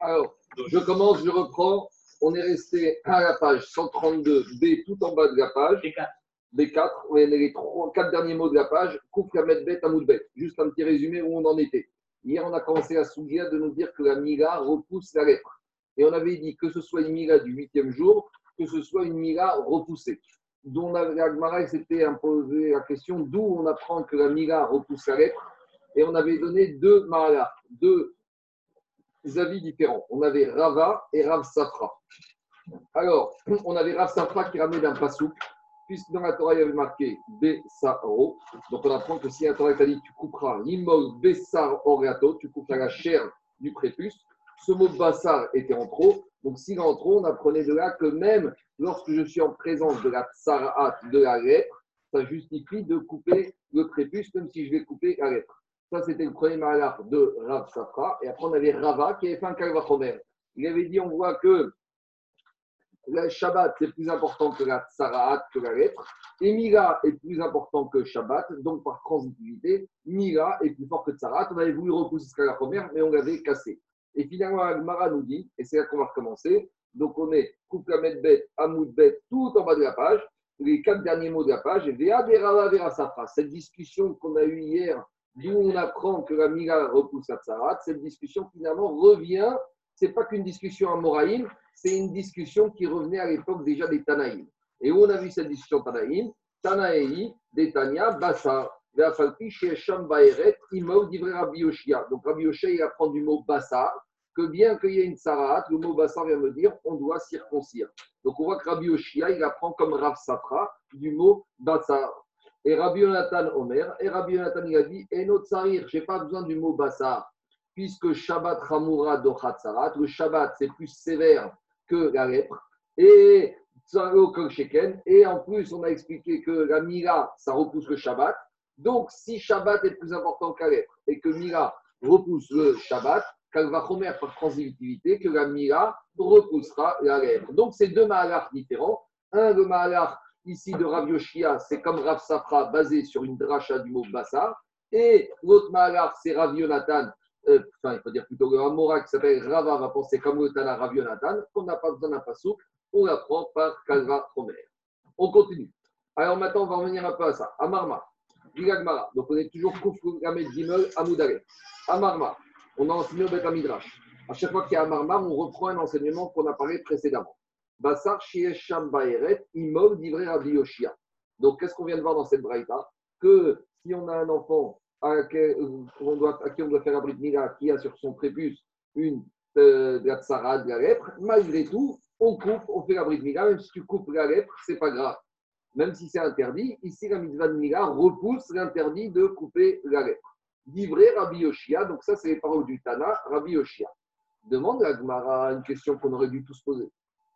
Alors, je commence, je reprends. On est resté à la page 132B, tout en bas de la page. B4. B4, on est les trois, quatre derniers mots de la page. Kouf, Kamet, Bet, Amoud, Bet. Juste un petit résumé où on en était. Hier, on a commencé à souvenir de nous dire que la Mila repousse la lèpre. Et on avait dit que ce soit une Mila du huitième jour, que ce soit une Mila repoussée. Dont la s'était imposé la question d'où on apprend que la Mila repousse la lèpre. Et on avait donné deux Mahalas, deux avis différents. On avait Rava et Rav Safra. Alors, on avait Rav Safra qui ramenait d'un pasouk, puisque dans la Torah, il y avait marqué Bessaro. Donc, on apprend que si la Torah t'a dit tu couperas l'imol Bessar Oreato, tu couperas la chair du prépuce, ce mot Bassar était en trop. Donc, s'il est en trop, on apprenait de là que même lorsque je suis en présence de la Tsaraat, de la lèpre, ça justifie de couper le prépuce, même si je vais couper la lèpre. Ça, c'était le premier malheur de Rav Safra. Et après, on avait Rava qui avait fait un Kalvachomer. Il avait dit on voit que le Shabbat, c'est plus important que la Tsaraat, que la lettre. Et Mila est plus important que Shabbat. Donc, par transitivité, Mila est plus fort que Tsaraat. On avait voulu repousser ce Kalvachomer, mais on l'avait cassé. Et finalement, Agmara nous dit, et c'est là qu'on va recommencer. Donc, on est Koukamet Bet, Amoud Bet, tout en bas de la page. Les quatre derniers mots de la page. Et Berava Vera Safra. Cette discussion qu'on a eue hier d'où on apprend que la Mila repousse la Tsarat, cette discussion finalement revient, ce n'est pas qu'une discussion à Moraïm, c'est une discussion qui revenait à l'époque déjà des Tanaïm. Et où on a vu cette discussion Tanaïm? Tanaï, des Tania, Bassar, Veafalpi, Shesham, Baeret, Imov, d'Ivre Rabbi. Donc Rabbi Yoshia, il apprend du mot Bassar, que bien qu'il y ait une Tsarat, le mot Bassar vient me dire on doit circoncire. Donc on voit que Rabbi Yoshia, il apprend comme Rav Safra du mot Bassar. Et Rabbi Yonatan Omer, et Rabbi Yonatan il a dit Eno tsarir, je n'ai pas besoin du mot bassar, puisque Shabbat Hamura Dochatsarat, le Shabbat c'est plus sévère que la lèpre, et et en plus on a expliqué que la Mila ça repousse le Shabbat, donc si Shabbat est plus important que la lèpre, et que Mila repousse le Shabbat, Kalvachomer par transitivité, que la Mila repoussera la lèpre. Donc c'est deux mahalars différents. Un, le mahalar ici de Rav Yoshia, c'est comme Rav Safra, basé sur une dracha du mot Bassar. Et l'autre Mahalar, c'est Rav Yonatan, euh, enfin, il faut dire plutôt le Amora qui s'appelle Rava, va penser comme le Tana Rav Yonatan, qu'on n'a pas besoin d'un on l'apprend par Kalva Romer. On continue. Alors maintenant, on va revenir un peu à ça. Amarma, Gilagmara. Donc on est toujours Koufou Gamed Gimel Amoudare. Amarma, on a enseigné au Bet Midrash. À chaque fois qu'il y a Amarma, on reprend un enseignement qu'on a parlé précédemment. Bassar Shiesham Baeret, Imov Rabbi Yoshia. Donc, qu'est-ce qu'on vient de voir dans cette braïta? Que si on a un enfant à qui on doit, à qui on doit faire un brit mila, qui a sur son prépuce une euh, de la tsara, de la lèpre, malgré tout, on coupe, on fait la brit mila, même si tu coupes la lèpre, c'est pas grave. Même si c'est interdit, ici la mitzvah de mila repousse l'interdit de couper la lèpre. D'Ivre Rabbi Yoshia, donc ça c'est les paroles du Tana, Rabbi Yoshia. Demande à Gmara une question qu'on aurait dû tous poser.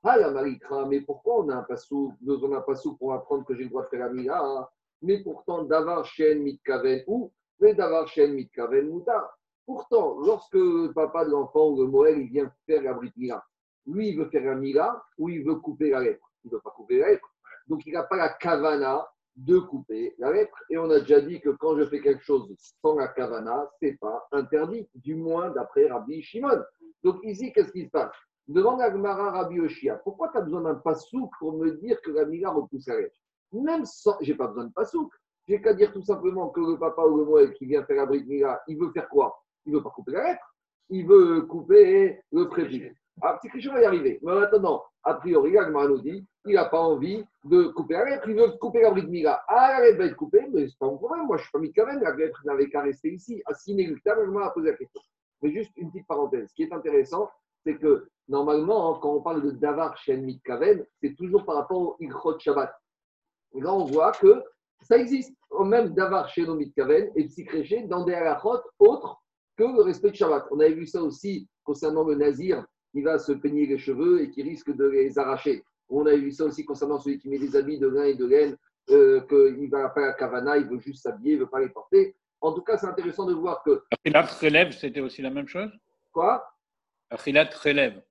Ah, la marikra, mais pourquoi on a un passou, on a un passou pour apprendre que j'ai le droit de faire la mila hein? Mais pourtant, davar shen mitkaven ou, mais davar shen mitkaven mutar. Pourtant, lorsque le papa de l'enfant ou le Moël, il vient faire la brit mila, lui, il veut faire la mila ou il veut couper la lèpre. Il ne veut pas couper la lèpre. Donc, il n'a pas la kavana de couper la lèpre. Et on a déjà dit que quand je fais quelque chose sans la kavana, ce n'est pas interdit, du moins d'après Rabbi Shimon. Donc, ici, qu'est-ce qui se passe? Demande à Gmara Rabbi Oshia, pourquoi tu as besoin d'un pasouk pour me dire que la mila repousse la lèpre Même sans, j'ai pas besoin de pasouk. J'ai qu'à dire tout simplement que le papa ou le Moël qui vient faire la brique mila, il veut faire quoi? Il veut pas couper la lèpre, il veut couper le prépuce. Ah, petit Christian va y arriver. Mais maintenant, a priori, Gmara nous dit, il n'a pas envie de couper la lèpre, il veut couper la brique mila. Ah, la va être coupée, mais c'est pas mon problème. Moi, je suis pas mis de la lèpre n'avait qu'à rester ici. À inéluctable, Gmara a la question. Mais juste une petite parenthèse. Ce qui est intéressant, c'est que normalement, hein, quand on parle de Davar Shen Mitkaven, c'est toujours par rapport au Ilchot Shabbat. Et là, on voit que ça existe. Même Davar Shen Mitkaven et psychréché dans des halachot autres que le respect de Shabbat. On avait vu ça aussi concernant le Nazir qui va se peigner les cheveux et qui risque de les arracher. On avait vu ça aussi concernant celui qui met des habits de lin et de laine, euh, qu'il va faire la kavana, il veut juste s'habiller, il ne veut pas les porter. En tout cas, c'est intéressant de voir que. La relève, c'était aussi la même chose? Quoi? Achilat relève.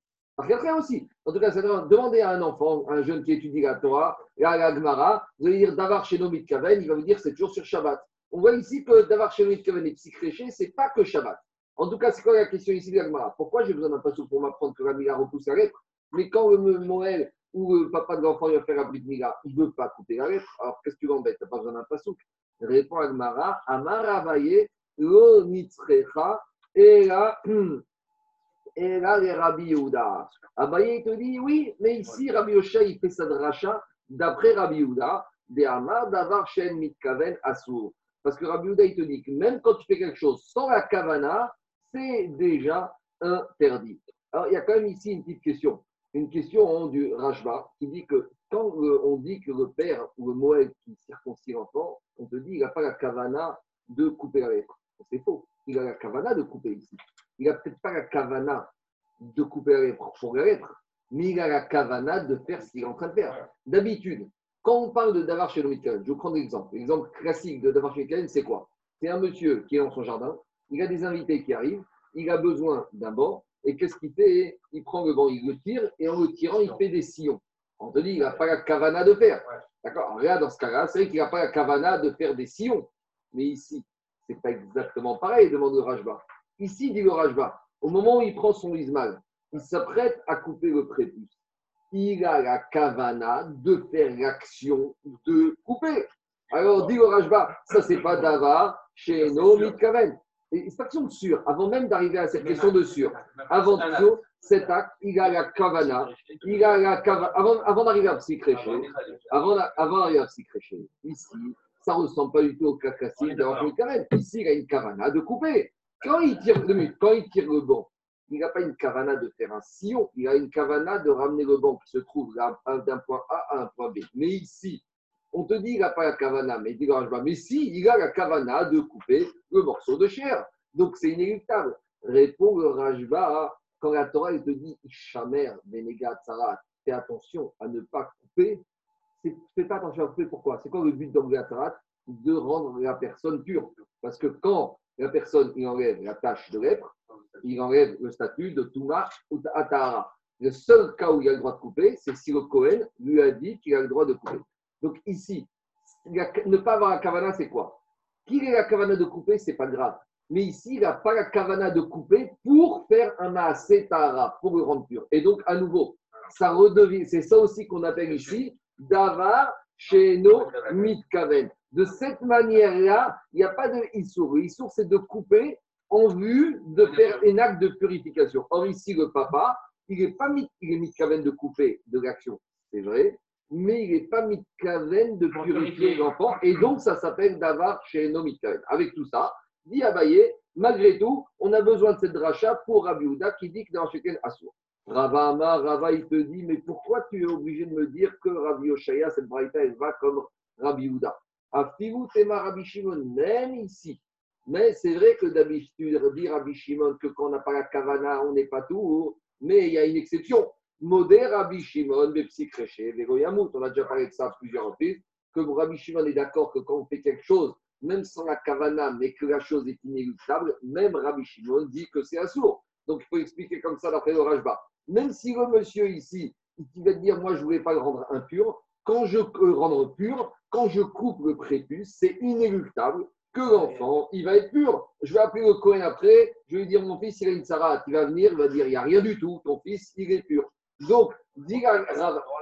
Rien aussi. En tout cas, c'est demander à un enfant, un jeune qui étudie la Torah, et à la Gemara, vous allez dire Davar Shenomit Kaven, il va vous dire c'est toujours sur Shabbat. On voit ici que Davar Shenomit Kaven et Psychréché, ce n'est pas que Shabbat. En tout cas, c'est quoi la question ici de l'Agmara Pourquoi j'ai besoin d'un pasouk pour m'apprendre que la Mila repousse la lettre? Mais quand le Moël ou le papa de l'enfant va faire la de il ne veut pas couper la lettre, alors qu'est-ce que tu l'embêtes Tu n'as pas besoin d'un pasouk. Répond Agmara Amara Vaye, lo nitzrecha, et là, et là, les Rabbi Yehuda. Abaye, te dit oui, mais ici, Rabbi Yosha, il fait sa dracha d'après Rabbi Yehuda, de Davar Shen Mitkaven Asur. Parce que Rabbi Yehuda, il te dit que même quand tu fais quelque chose sans la kavana, c'est déjà interdit. Alors, il y a quand même ici une petite question. Une question du Rajba qui dit que quand on dit que le père ou le Moël qui circoncit l'enfant, on te dit qu'il n'a pas la kavana de couper la lettre. C'est faux. Il a la kavana de couper ici. Il n'a peut-être pas la kavana de couper la lettre pour la mais il a la kavana de faire ce qu'il est en train de faire. D'habitude, quand on parle de Davar chez je vous prends l'exemple. L'exemple classique de Davar chez c'est quoi? C'est un monsieur qui est dans son jardin, il a des invités qui arrivent, il a besoin d'un banc, et qu'est-ce qu'il fait? Il prend le banc, il le tire, et en le tirant, il fait des sillons. On te dit, il n'a pas la kavana de faire. D'accord? Regarde, dans ce cas-là, c'est vrai qu'il n'a pas la kavana de faire des sillons. Mais ici, ce n'est pas exactement pareil, demande le Rajba. Ici, dit le Rajba, au moment où il prend son ismal, il s'apprête à couper le prépuce. Il a la kavana de faire l'action de couper. Alors, dit le Rajba, ça, c'est pas davar chez nos mitkaven. Et cette action de sûr, avant même d'arriver à cette question de sûr, avant tout, cet acte, il a la kavana, il a la kavana, avant, avant d'arriver à psychrécher, avant, avant d'arriver à psychrécher, ici, ça ne ressemble pas du tout au cas classique d'avoir une. Ici, il a une kavana de couper. Quand il tire, il le banc, il n'a pas une kavana de faire un sillon, il a une kavana de ramener le banc qui se trouve d'un point A à un point B. Mais ici, on te dit qu'il n'a pas la kavana, mais il dit Mais si, il a la kavana de couper le morceau de chair. Donc c'est inéluctable. Répond le Rajba quand la Torah te dit Ishamer, Venegat, Sarat, fais attention à ne pas couper. Fais pas attention à couper, pourquoi? C'est quoi le but d'Obligatat De rendre la personne pure. Parce que quand la personne il enlève la tâche de lèpre, il enlève le statut de Touma ou Atahara. Le seul cas où il a le droit de couper, c'est si le Cohen lui a dit qu'il a le droit de couper. Donc ici, ne pas avoir la kavana, c'est quoi? Qu'il ait la kavana de couper, c'est pas grave. Mais ici, il n'a pas la kavana de couper pour faire un maasé tara, pour le rendre pur. Et donc, à nouveau, ça redevient, c'est ça aussi qu'on appelle ici davar sheno mitkaven. De cette manière-là, il n'y a pas de issour. Le issour, c'est de couper en vue de faire un acte de purification. Or, ici, le papa, il n'est pas mit, il est mitkaven de couper de l'action, c'est vrai, mais il n'est pas mitkaven de purifier l'enfant, et donc ça s'appelle davar chez nos mitkaven. Avec tout ça, dit Abaye, malgré tout, on a besoin de cette dracha pour Rabbi Houda qui dit que dans Shekel Assour. Rava Amar, Rava, il te dit, mais pourquoi tu es obligé de me dire que Rabbi Oshaya, cette braïta, elle va comme Rabbi Houda Afilou Tema Rabbi Shimon, même ici. Mais c'est vrai que d'habitude, dit Rabbi Shimon que quand on n'a pas la kavana, on n'est pas tout, mais il y a une exception. Modé Rabbi Shimon, Bepsikreché, Vegoyamut. On a déjà parlé de ça plusieurs reprises, que Rabbi Shimon est d'accord que quand on fait quelque chose, même sans la kavana, mais que la chose est inéluctable, même Rabbi Shimon dit que c'est assourd. Donc il faut expliquer comme ça d'après le Rajba. Même si le monsieur ici, il va dire Moi, je ne voulais pas le rendre impur, quand je le rendre pur, quand je coupe le prépuce, c'est inéluctable que l'enfant, il va être pur. Je vais appeler le Cohen après, je vais lui dire Mon fils, il a une Sarah, il va venir, il va dire Il n'y a rien du tout, ton fils, il est pur. Donc,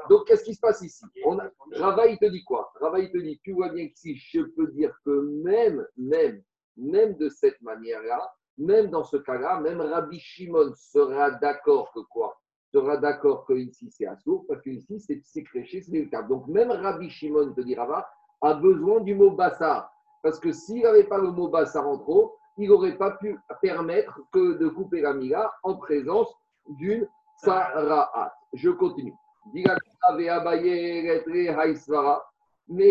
donc qu'est-ce qui se passe ici? On te dit quoi? Rava, te dit, tu vois bien qu'ici, je peux dire que même, même, même de cette manière-là, même dans ce cas-là, même Rabbi Shimon sera d'accord que quoi? Sera d'accord que ici c'est assourd, parce que ici c'est créché, c'est le cas. Donc même Rabbi Shimon, te dit Rava, a besoin du mot bassar. Parce que s'il n'avait pas le mot bassar en trop, il n'aurait pas pu permettre que de couper la mila en présence d'une Sara'at. Je continue. Mais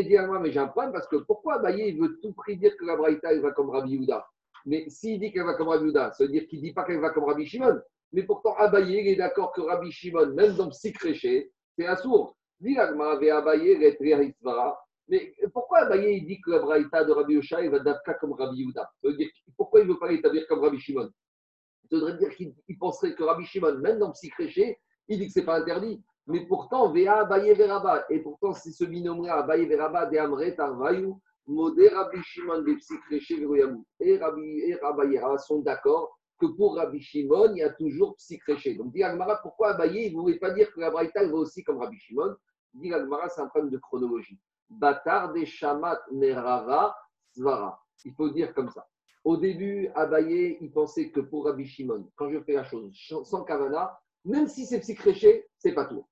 dis-moi, mais j'ai un problème parce que pourquoi Abaye il veut tout prix dire que la Braïta va comme Rabbi Yehuda? Mais s'il dit qu'elle va comme Rabbi Yehuda, ça veut dire qu'il ne dit pas qu'elle va comme Rabbi Shimon. Mais pourtant, Abaye il est d'accord que Rabbi Shimon, même dans Psychréché, c'est un sourd. Mais pourquoi Abaye il dit que la Braïta de Rabbi Yosha va d'Afka comme Rabbi Yehuda Ça veut dire pourquoi il ne veut pas l'établir comme Rabbi Shimon? Ça voudrait dire qu'il penserait que Rabbi Shimon, même dans Psychréché, il dit que ce n'est pas interdit. Mais pourtant, Vea Abaye Veraba, et pourtant c'est ce binôme-là, Abaye Veraba, de Amret Arvayou, Modé Rabbi Shimon de Psychréché Veroyamou. Et Rabbi et Rabbi sont d'accord que pour Rabbi Shimon, il y a toujours psychréché. Donc, dit Agmara, pourquoi Abaye, il ne voulait pas dire que la Braïta va aussi comme Rabbi Shimon? Dit Agmara, c'est un problème de chronologie. Batar des Shamat Nerava Svara. Il faut dire comme ça. Au début, Abaye, il pensait que pour Rabbi Shimon, quand je fais la chose sans Kavana, même si c'est psychréché, c'est pas tout.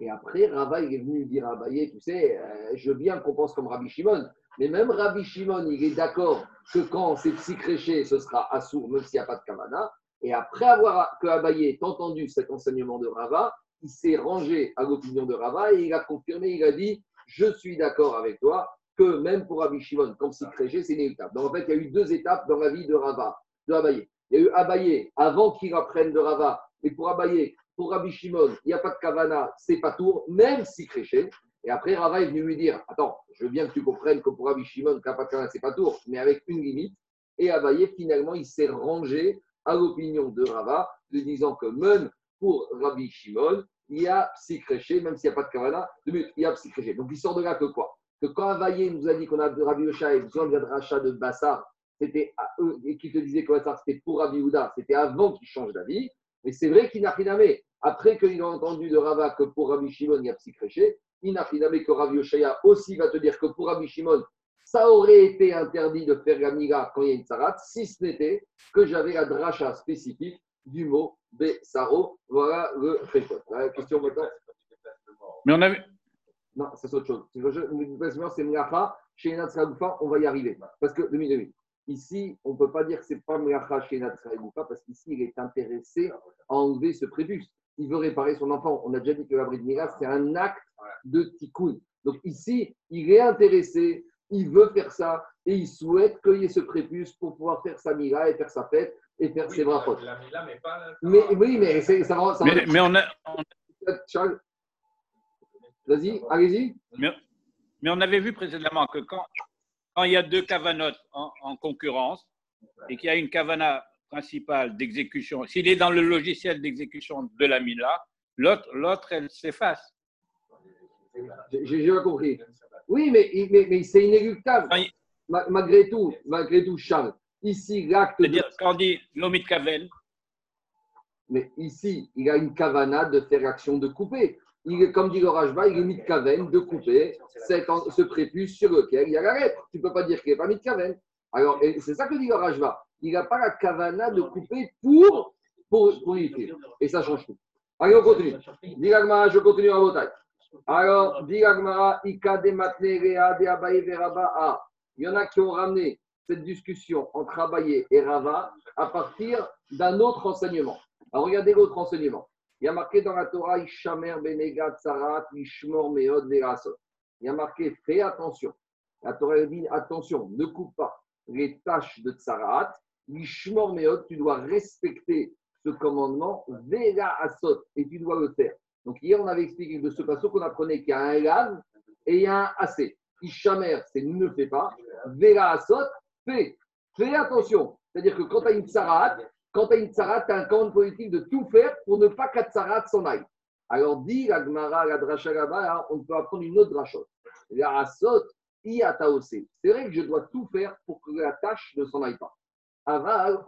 Et après, Rava, il est venu dire à Abaye, tu sais, euh, je veux bien qu'on pense comme Rabbi Shimon, mais même Rabbi Shimon, il est d'accord que quand c'est psychréché, ce sera assourd, même s'il n'y a pas de Kavana. Et après avoir que Abaye ait entendu cet enseignement de Rava, il s'est rangé à l'opinion de Rava et il a confirmé, il a dit Je suis d'accord avec toi que même pour Rabbi Shimon, comme psychréché, c'est inéluctable. Donc en fait, il y a eu deux étapes dans la vie de Rava, de Abaye. Il y a eu Abaye avant qu'il apprenne de Rava, et pour Abaye, pour Rabbi Shimon, il n'y a pas de Kavana, c'est pas tour, même si. Et après, Rava est venu lui dire Attends, je veux bien que tu comprennes que pour Rabbi Shimon, de Kavana, c'est pas tour, mais avec une limite. Et Abaye, finalement, il s'est rangé à l'opinion de Rava, lui disant que même pour Rabbi Shimon, il y a psychréché, même s'il n'y a pas de Kavana, il y a psychréché. Donc il sort de là que quoi? Que quand Abaye nous a dit qu'on a Rabbi Oshai, besoin de rachat de Bassar, c'était et qui te disait que c'était pour Rabbi Houda, c'était avant qu'il change d'avis. Mais c'est vrai qu'il n'a rien après qu'il a entendu de Rava que pour Rabbi Shimon, il y a psychréché, il n'a finalement que Oshaya aussi va te dire que pour Rabbi Shimon, ça aurait été interdit de faire la quand il y a une sarat, si ce n'était que j'avais la dracha spécifique du mot Besaro. Voilà le préfet. La question maintenant. Mais on avait. Non, c'est autre chose. C'est Mlacha, chez on va y arriver. Parce que, demi, demi. Ici, on ne peut pas dire que ce n'est pas Mlacha chez parce qu'ici, il est intéressé à enlever ce prépuce il veut réparer son enfant. On a déjà dit que la bride c'est un acte de tikkun. Donc ici, il est intéressé, il veut faire ça et il souhaite qu'il y ait ce prépuce pour pouvoir faire sa mila et faire sa fête et faire ses bras mais, oui, mais ça, ça, ça mais, mais, on a. Charles Vas-y, allez-y. Mais, on avait vu précédemment que quand, quand il y a deux cavanotes en, en concurrence et qu'il y a une cavana principale d'exécution, s'il est dans le logiciel d'exécution de la Mila, l'autre, l'autre elle s'efface. J'ai pas compris. Oui, mais, mais, mais c'est inéluctable. Malgré tout, malgré tout, Charles, ici, l'acte. C'est-à-dire, quand on dit l'omit kaven. Mais ici, il a une kavana de faire l'action de couper. Il, comme dit le Rajba, il est mit kaven de couper ce prépuce sur lequel il y a la lettre. Tu ne peux pas dire qu'il n'est pas mit kaven. Alors, c'est ça que dit le Rajba il n'a pas la kavana de couper pour, pour, pour Et ça change tout. Allez, on continue. Diragma, je continue à votre Alors, Diragma, Ika de Matne, de Abaye, Veraba. Il y en a qui ont ramené cette discussion entre Abaye et Rava à partir d'un autre enseignement. Alors, regardez l'autre enseignement. Il y a marqué dans la Torah, Ishamer, Benegat, Sarat, Ishmor, Meod, Verasot. Il y a marqué, fais attention. La Torah dit, attention, ne coupe pas les tâches de Tsarat Mishmor Meod, tu dois respecter ce commandement, Vela Asot, et tu dois le faire. Donc hier, on avait expliqué de ce passage qu'on apprenait qu'il y a un Elan et un Assez. Ishamer, c'est ne fais pas. Vela Asot, fais. Fais attention. C'est-à-dire que quand tu as une tsarat, quand tu as une tsarat, tu as un commande politique de tout faire pour ne pas qu'à tsarat s'en aille. Alors, dit la Gmara, la Dracha là on peut apprendre une autre drachot. La Asot, C'est vrai que je dois tout faire pour que la tâche ne s'en aille pas. Aval,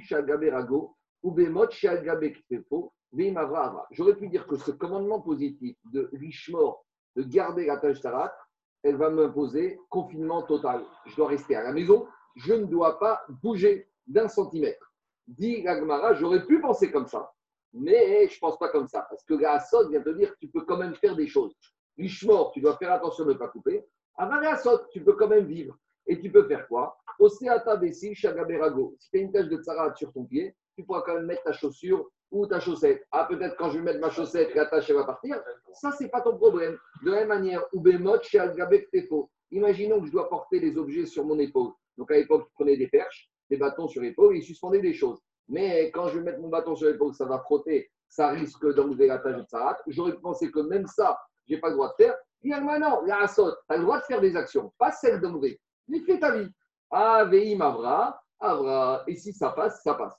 Shagaberago, ou Bemot Shagabe Ktefo, J'aurais pu dire que ce commandement positif de Rishmor, de garder la tâche elle va m'imposer confinement total. Je dois rester à la maison, je ne dois pas bouger d'un centimètre. Dit Gagmara, j'aurais pu penser comme ça, mais je ne pense pas comme ça. Parce que la Asod vient te dire que tu peux quand même faire des choses. Rishmor, tu dois faire attention de ne pas couper. Aval Asod, tu peux quand même vivre. Et tu peux faire quoi? Oseata Bessi Shagaberago. Si tu as une tache de tsarat sur ton pied, tu pourras quand même mettre ta chaussure ou ta chaussette. Ah, peut-être quand je vais mettre ma chaussette, la tache va partir. Ça, c'est pas ton problème. De la même manière, Ubemot Tefo. Imaginons que je dois porter des objets sur mon épaule. Donc à l'époque, je prenais des perches, des bâtons sur l'épaule et je suspendais des choses. Mais quand je vais mettre mon bâton sur l'épaule, ça va frotter, ça risque d'enlever la tache de tsarat. J'aurais pensé que même ça, je n'ai pas le droit de faire. Finalement, non, la asot, tu as le droit de faire des actions, pas celle d'enlever. Fais ta vie. Aveim Avra, Avra. Et si ça passe, ça passe.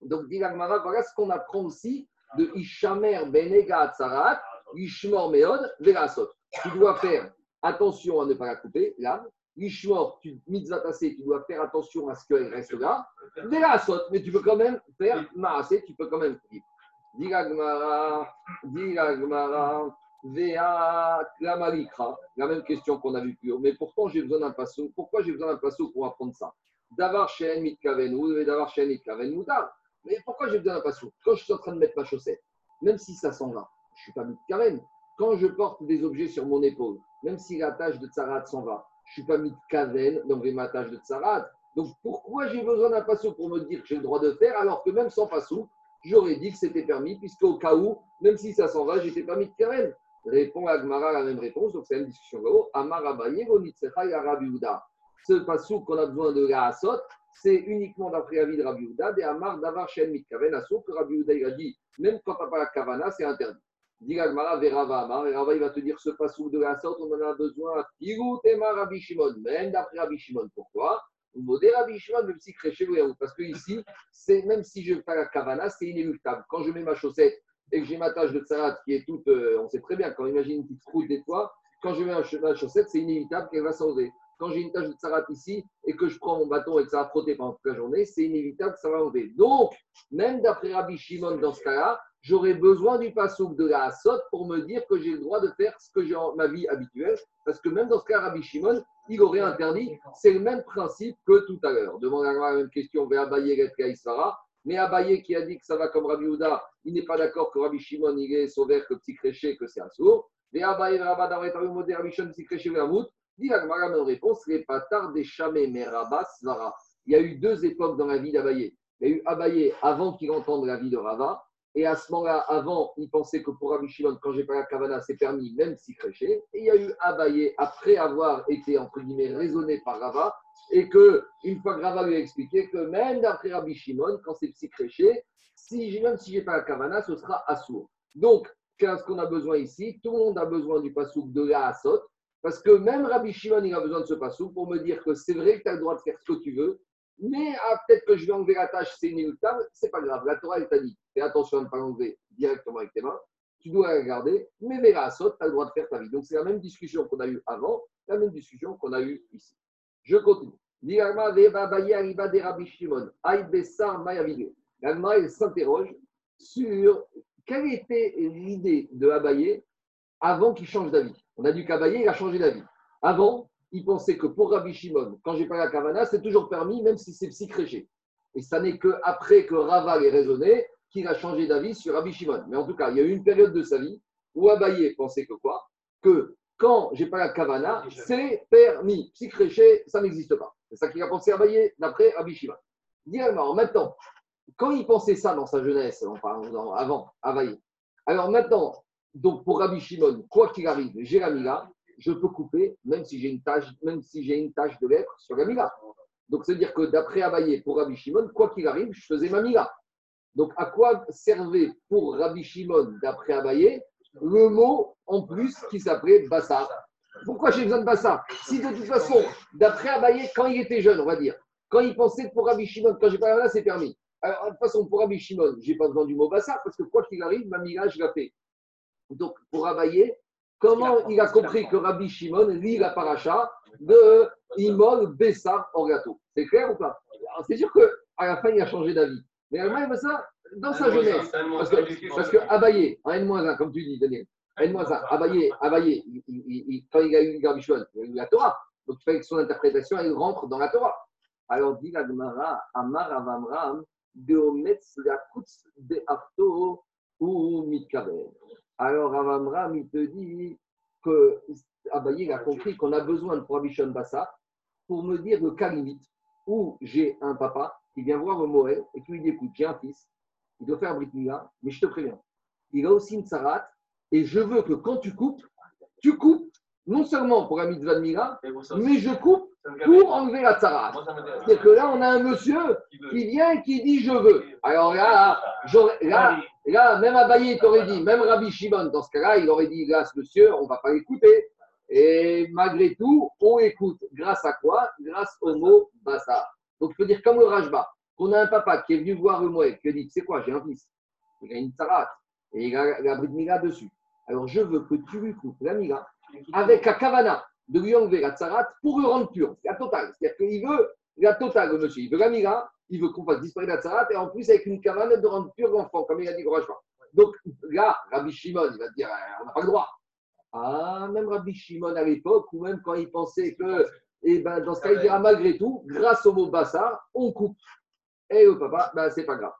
Donc, dit voilà ce qu'on apprend aussi de Ishamer Benega Tsarat, Ishmor Meod, Verasot. Tu dois faire attention à ne pas la couper, là, l'ishmor, tu mitzvah tassé, tu dois faire attention à ce qu'elle reste là. Saute, mais tu peux quand même faire maasé, tu peux quand même. Diragmara, Diragmara, Vea, Klamalikra. La même question qu'on a vue plus haut. Mais pourtant, j'ai besoin d'un passo. Pourquoi j'ai besoin d'un passo pour apprendre ça? D'avoir Shen Mitkaven ou d'avoir Shen Mitkaven Moutar. Mais pourquoi j'ai besoin d'un passo? Quand je suis en train de mettre ma chaussette, même si ça s'en va, je ne suis pas Mitkaven. Quand je porte des objets sur mon épaule, même si la tâche de Tsarat s'en va, je ne suis pas Mitkaven dans ma tâche de Tsarat. Donc pourquoi j'ai besoin d'un passo pour me dire que j'ai le droit de faire alors que même sans passo, j'aurais dit que c'était permis, puisqu'au cas où, même si ça s'en va, j'étais pas mis de. Répond Agmara la même réponse, donc c'est une discussion là-haut. Ce passou qu'on a besoin de la Asot, c'est uniquement d'après l'avis de Rabbi Houda, des Amar Davar Shen Mitkaven Asot, que Rabbi il a dit, même quand tu n'as pas la Kavana, c'est interdit. Dit Agmara Verava Amar, et il va te dire ce passou de la Asot, on en a besoin. Tirou Tema Rabbi Shimon, même d'après Rabbi Shimon. Pourquoi? Parce que ici, même si je fais la kavana, c'est inéluctable. Quand je mets ma chaussette et que j'ai ma tâche de tsarate qui est toute, euh, on sait très bien, quand on imagine une petite croûte des toits, quand je mets ma chaussette, c'est inévitable qu'elle va s'enlever. Quand j'ai une tâche de tsarate ici et que je prends mon bâton et que ça va frotter pendant toute la journée, c'est inévitable que ça va enlever. Donc, même d'après Rabbi Shimon dans ce cas-là, j'aurais besoin du passouk de la Asot pour me dire que j'ai le droit de faire ce que j'ai en ma vie habituelle. Parce que même dans ce cas, Rabbi Shimon, il aurait interdit. C'est le même principe que tout à l'heure. Demande à la même question vers Abaye et Mais Abaye qui a dit que ça va comme Rabbi Houda, il n'est pas d'accord que Rabbi Shimon il est sauvé que petit que c'est un sourd. Mais Abaye Rabba d'Aretarou Moder Rabbi Shimon petit créché Vermout. Dit la même réponse, les patards des chamés mais Rabba Svara. Il y a eu deux époques dans la vie d'Abaye. Il y a eu Abaye avant qu'il entende la vie de Rava et à ce moment-là, avant, il pensait que pour Rabbi Shimon, quand j'ai pas la Kavana, c'est permis, même si. Et il y a eu Abaye, après avoir été, entre guillemets, raisonné par Rava, et que, une fois que Rava lui a expliqué que même d'après Rabbi Shimon, quand c'est psy créché, si, même si j'ai pas la Kavana, ce sera assourd. Donc, qu'est-ce qu'on a besoin ici Tout le monde a besoin du pasouk de la Asot, parce que même Rabbi Shimon, il a besoin de ce pasouk pour me dire que c'est vrai que tu as le droit de faire ce que tu veux, mais ah, peut-être que je vais enlever la tâche, c'est inéluctable, c'est pas grave. La Torah, elle t'a dit, fais attention à ne pas l'enlever directement avec tes mains, tu dois la garder, mais Vera saute, tu as le droit de faire ta vie. Donc c'est la même discussion qu'on a eue avant, la même discussion qu'on a eue ici. Je continue. L'Agma, elle s'interroge sur quelle était l'idée de Abaye avant qu'il change d'avis. On a dit qu'Abaye, a changé d'avis. Avant, il pensait que pour Rabbi Shimon, quand j'ai pas la Kavana, c'est toujours permis, même si c'est psychréché. Et ça n'est qu'après que Rava ait raisonné qu'il a changé d'avis sur Rabbi Shimon. Mais en tout cas, il y a eu une période de sa vie où Abaye pensait que quoi? Quand j'ai pas la Kavana, c'est permis. Psychréché, ça n'existe pas. C'est ça qu'il a pensé Abaye d'après Rabbi Shimon. Directement, maintenant, quand il pensait ça dans sa jeunesse, avant, Abaye, alors maintenant, donc pour Rabbi Shimon, quoi qu'il arrive, j'ai la je peux couper, même si j'ai une tâche, même si j'ai une tâche de lettre sur la mila. Donc, c'est-à-dire que d'après Abaye, pour Rabbi Shimon, quoi qu'il arrive, je faisais ma mila. Donc, à quoi servait pour Rabbi Shimon, d'après Abaye, le mot en plus qui s'appelait Bassar Pourquoi j'ai besoin de Bassar? Si de toute façon, d'après Abaye, quand il était jeune, on va dire, quand il pensait que pour Rabbi Shimon, quand j'ai pas la mila, c'est permis. Alors, de toute façon, pour Rabbi Shimon, je n'ai pas besoin du mot Bassar parce que quoi qu'il arrive, ma mila, je la fais. Donc, pour Abaye, Comment il a compris que Rabbi Shimon lit la paracha de Imol Bessar en gâteau C'est clair ou pas? C'est sûr qu'à la fin, il a changé d'avis. Mais il aime ça dans sa jeunesse. Parce que, parce que Abaye, en N-1, comme tu dis, Daniel, N-1, Abaye, Abaye quand il a eu Rabbi Shimon, il a eu la Torah. Donc il fallait que son interprétation, elle rentre dans la Torah. Alors dit la Gemara, Amar Avamram, Deometz la Kutz de Arto ou Mitkaber. Alors Avamram, il te dit que Abaye a compris qu'on a besoin de Prohibition Bassa pour me dire le cas limite où j'ai un papa qui vient voir le Moël et qui lui dit écoute, j'ai un fils, il doit faire un Brit mais je te préviens, il a aussi une Sarat et je veux que quand tu coupes, tu coupes non seulement pour la mitzvah de Mila, mais je coupe pour enlever la tzara. C'est que là, on a un monsieur qui vient et qui dit je veux. Alors là, là, là même Abaye t'aurait dit, même Rabbi Shimon, dans ce cas-là, il aurait dit là, ce monsieur, on ne va pas l'écouter. Et malgré tout, on écoute. Grâce à quoi? Grâce au mot bassa. Donc, je peux dire comme le Rajba, qu'on a un papa qui est venu voir le Moed, qui a dit, c'est quoi, j'ai un fils, il a une tzarat, et il a la bride Mila dessus. Alors, je veux que tu lui coupes la Mila avec la kavana de lui enlever la tsarat pour le rendre pur. La totale. C'est-à-dire qu'il veut la totale, le monsieur. Il veut la mira, il veut qu'on fasse disparaître la tsarat et en plus avec une cavane de rendre pur l'enfant, comme il a dit Gorachma. Donc là, Rabbi Shimon, il va dire euh, on n'a pas le droit. Ah, même Rabbi Shimon à l'époque, ou même quand il pensait que, eh ben, dans ce cas, il dira malgré tout, grâce au mot bassar, on coupe. Et le papa, ben, c'est pas grave.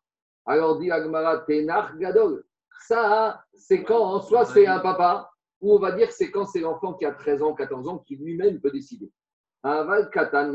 Alors dit Agmara Tenach Gadol. Ça, c'est quand, soit c'est un papa, ou on va dire c'est quand c'est l'enfant qui a 13 ans, 14 ans, qui lui-même peut décider. Aval Katan,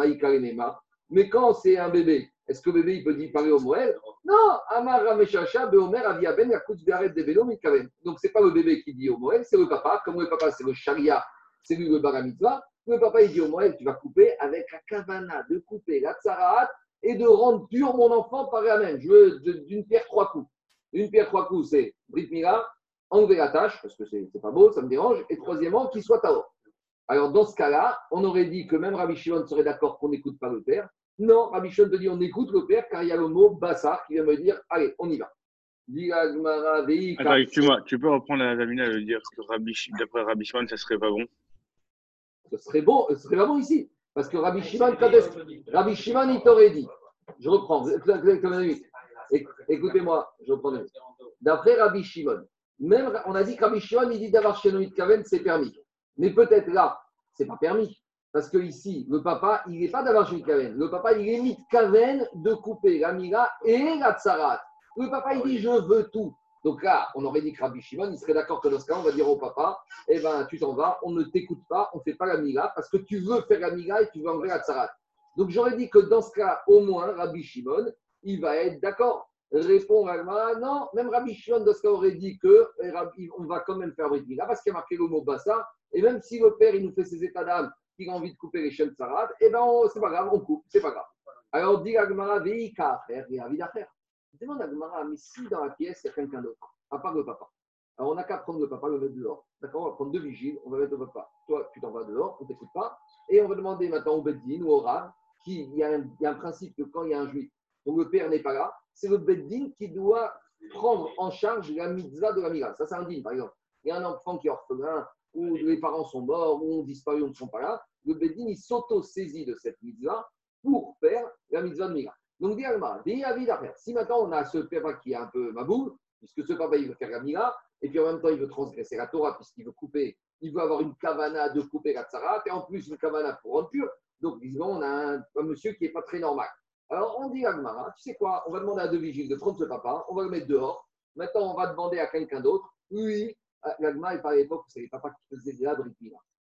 Mais quand c'est un bébé, est-ce que le bébé il peut dire parler au Moël Non, Amar Rameshacha, Beomer, Aviaben, Bearet, Debelo, Mikaven. Donc c'est pas le bébé qui dit au Moël, c'est le papa. Comme le papa, c'est le Sharia, c'est lui le Baramitva. Le papa, il dit au Moël, tu vas couper avec la kavana de couper la tsarat et de rendre pur mon enfant par la même. Je veux d'une pierre trois coups. Une pierre trois coups, c'est Brit Mila, enlever la tâche, parce que c'est pas beau, ça me dérange. Et troisièmement, qu'il soit Taor. Alors dans ce cas-là, on aurait dit que même Rabbi Shimon serait d'accord qu'on n'écoute pas le père. Non, Rabbi Shimon te dit on écoute le père car il y a le mot Bassar qui vient me dire allez, on y va. Attends, excuse-moi, tu peux reprendre la lamina et dire que d'après Rabbi Shimon, ça serait pas bon? Ce serait bon, ce serait pas bon ici. Parce que Rabbi Shimon, Rabbi Shimon, il t'aurait dit, je reprends, écoutez-moi, je reprends. D'après Rabbi Shimon, même, on a dit que Rabbi Shimon, il dit d'avoir chez Kaven, c'est permis. Mais peut-être là, c'est pas permis. Parce que ici, le papa, il n'est pas d'avoir chez Kaven. Le papa, il est Kaven de couper la mira et la tsarat. Le papa, il dit je veux tout. Donc là, on aurait dit que Rabbi Shimon, il serait d'accord que dans ce cas, on va dire au papa, eh ben, tu t'en vas, on ne t'écoute pas, on ne fait pas la mira parce que tu veux faire la mira et tu veux enlever la tsarat. Donc j'aurais dit que dans ce cas, au moins, Rabbi Shimon, il va être d'accord. Répond Ragma, non, même Rabbi Shimon dans ce cas aurait dit que eh, on va quand même faire la mira parce qu'il a marqué le mot bassa. Et même si le père, il nous fait ses états d'âme, qu'il a envie de couper les chaînes de Sarat, eh ben, c'est pas grave, on coupe, c'est pas grave. Alors, dit Agmara, il y a envie d'affaire. Demande à Agmara, mais si dans la pièce, il y a quelqu'un d'autre, à part le papa. Alors, on n'a qu'à prendre le papa, le mettre dehors. D'accord On va prendre deux vigiles, on va mettre le papa. Toi, tu t'en vas dehors, on ne t'écoute pas. Et on va demander maintenant au Beddin ou au Rav, qui, il y, a un, principe que quand il y a un juif, dont le père n'est pas là, c'est le Beddin qui doit prendre en charge la mitzvah de la mira. Ça, c'est un din, par exemple. Il y a un enfant qui est orphelin, ou les parents sont morts, ou ont disparu, ou ne sont pas là. Le Beddin, il s'auto-saisit de cette mitzvah pour faire la mitzvah de mira. Donc, dis faire. Si maintenant on a ce papa qui est un peu maboul, puisque ce papa il veut faire la mira, et puis en même temps il veut transgresser la Torah, puisqu'il veut couper, il veut avoir une kavana de couper la tzarat, et en plus une kavana pour rendre pur. Donc, disons, on a un, monsieur qui n'est pas très normal. Alors, on dit à Gmara, tu sais quoi, on va demander à deux vigiles de prendre ce papa, on va le mettre dehors. Maintenant, on va demander à quelqu'un d'autre. Oui, l'Agma n'est pas à l'époque, c'est les papas qui faisaient de la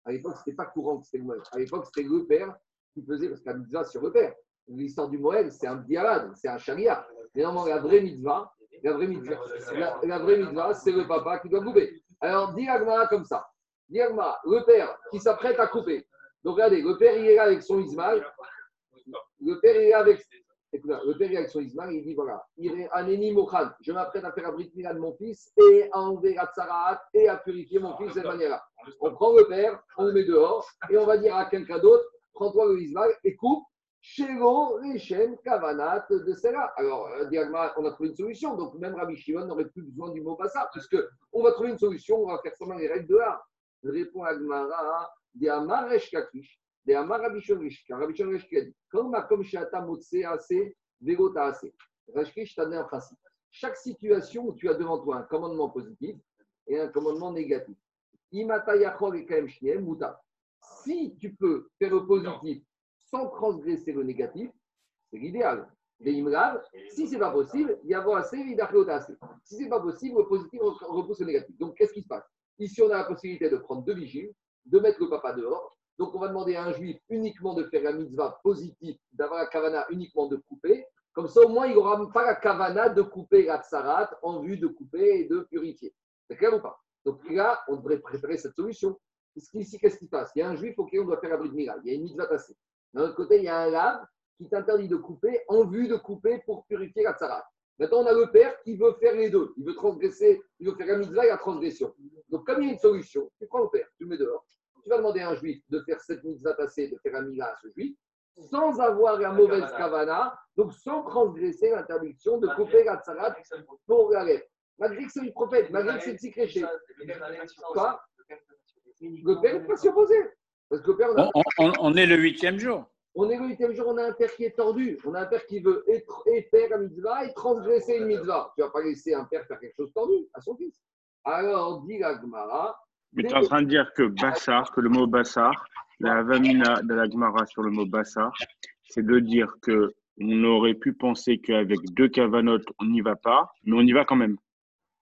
À l'époque, ce n'était pas courant que c'était. À l'époque, c'était le père qui faisait, parce qu'il y a sur le père. L'histoire du Moël, c'est un dialade, c'est un charia. Mais non, la vraie mitzvah, la vraie mitzvah, la, vraie mitzvah, c'est le papa qui doit couper. Alors, dis comme ça. Dis le père qui s'apprête à couper. Donc, regardez, le père, il est là avec son Ismaël. Le père, il est avec, le père, il est avec son Ismaël, il dit voilà, je m'apprête à faire un brit de mon fils et à enlever la tsarat et à purifier mon fils de cette manière-là. On prend le père, on le met dehors et on va dire à quelqu'un d'autre prends-toi le Ismaël et coupe Shelo, Rechem, Kavanat de cela. Alors, on a trouvé une solution. Donc, même Rabbi Shimon n'aurait plus besoin du mot Bassa, puisque on va trouver une solution, on va faire seulement les règles de l'art. Répond Agmara, des Amaresh Kakish, des Amarabishon Rishka. Rabbi Shimon Rishka dit Comme comme Shata Motse assez, Vegota assez. Rishkish t'a donné un principe. Chaque situation où tu as devant toi un commandement positif et un commandement négatif. Imata Yachol et Kaem Muta. Si tu peux faire le positif sans transgresser le négatif, c'est l'idéal. Si ce n'est pas possible, il y a assez, assez. Si ce n'est pas possible, le positif repousse le négatif. Donc, qu'est-ce qui se passe? Ici, on a la possibilité de prendre deux vigiles, de mettre le papa dehors. Donc, on va demander à un juif uniquement de faire la mitzvah positive, d'avoir la kavana uniquement de couper. Comme ça, au moins, il n'aura pas la kavana de couper la tsarat en vue de couper et de purifier. C'est clair ou pas? Donc là, on devrait préférer cette solution. Ici, qu'est-ce qui se passe? Il y a un juif auquel on doit faire la bride Il y a une mitzvah tassée. D'un autre côté, il y a un lave qui t'interdit de couper en vue de couper pour purifier la tsarat. Maintenant, on a le père qui veut faire les deux. Il veut transgresser, il veut faire la mitzvah et la transgression. Donc, comme il y a une solution, tu prends le père, tu le mets dehors. Tu vas demander à un juif de faire cette mitzvah tassée, de faire un mila à ce juif, sans avoir la mauvaise kavana, donc sans transgresser l'interdiction de couper la tsarat pour la lèvre. Malgré que c'est une prophète, malgré que c'est une Le père ne peut pas s'y opposer. Parce que le père, on, est le huitième jour. on est le huitième jour, on a un père qui est tordu. On a un père qui veut être, faire la mitzvah et transgresser une mitzvah. Tu vas pas laisser un père faire quelque chose de tordu à son fils. Alors, dit la Gemara, Mais tu es en train de dire que Bassar, que le mot Bassar, la Vamina de la Gemara sur le mot Bassar, c'est de dire que on aurait pu penser qu'avec deux cavanotes, on n'y va pas, mais on y va quand même.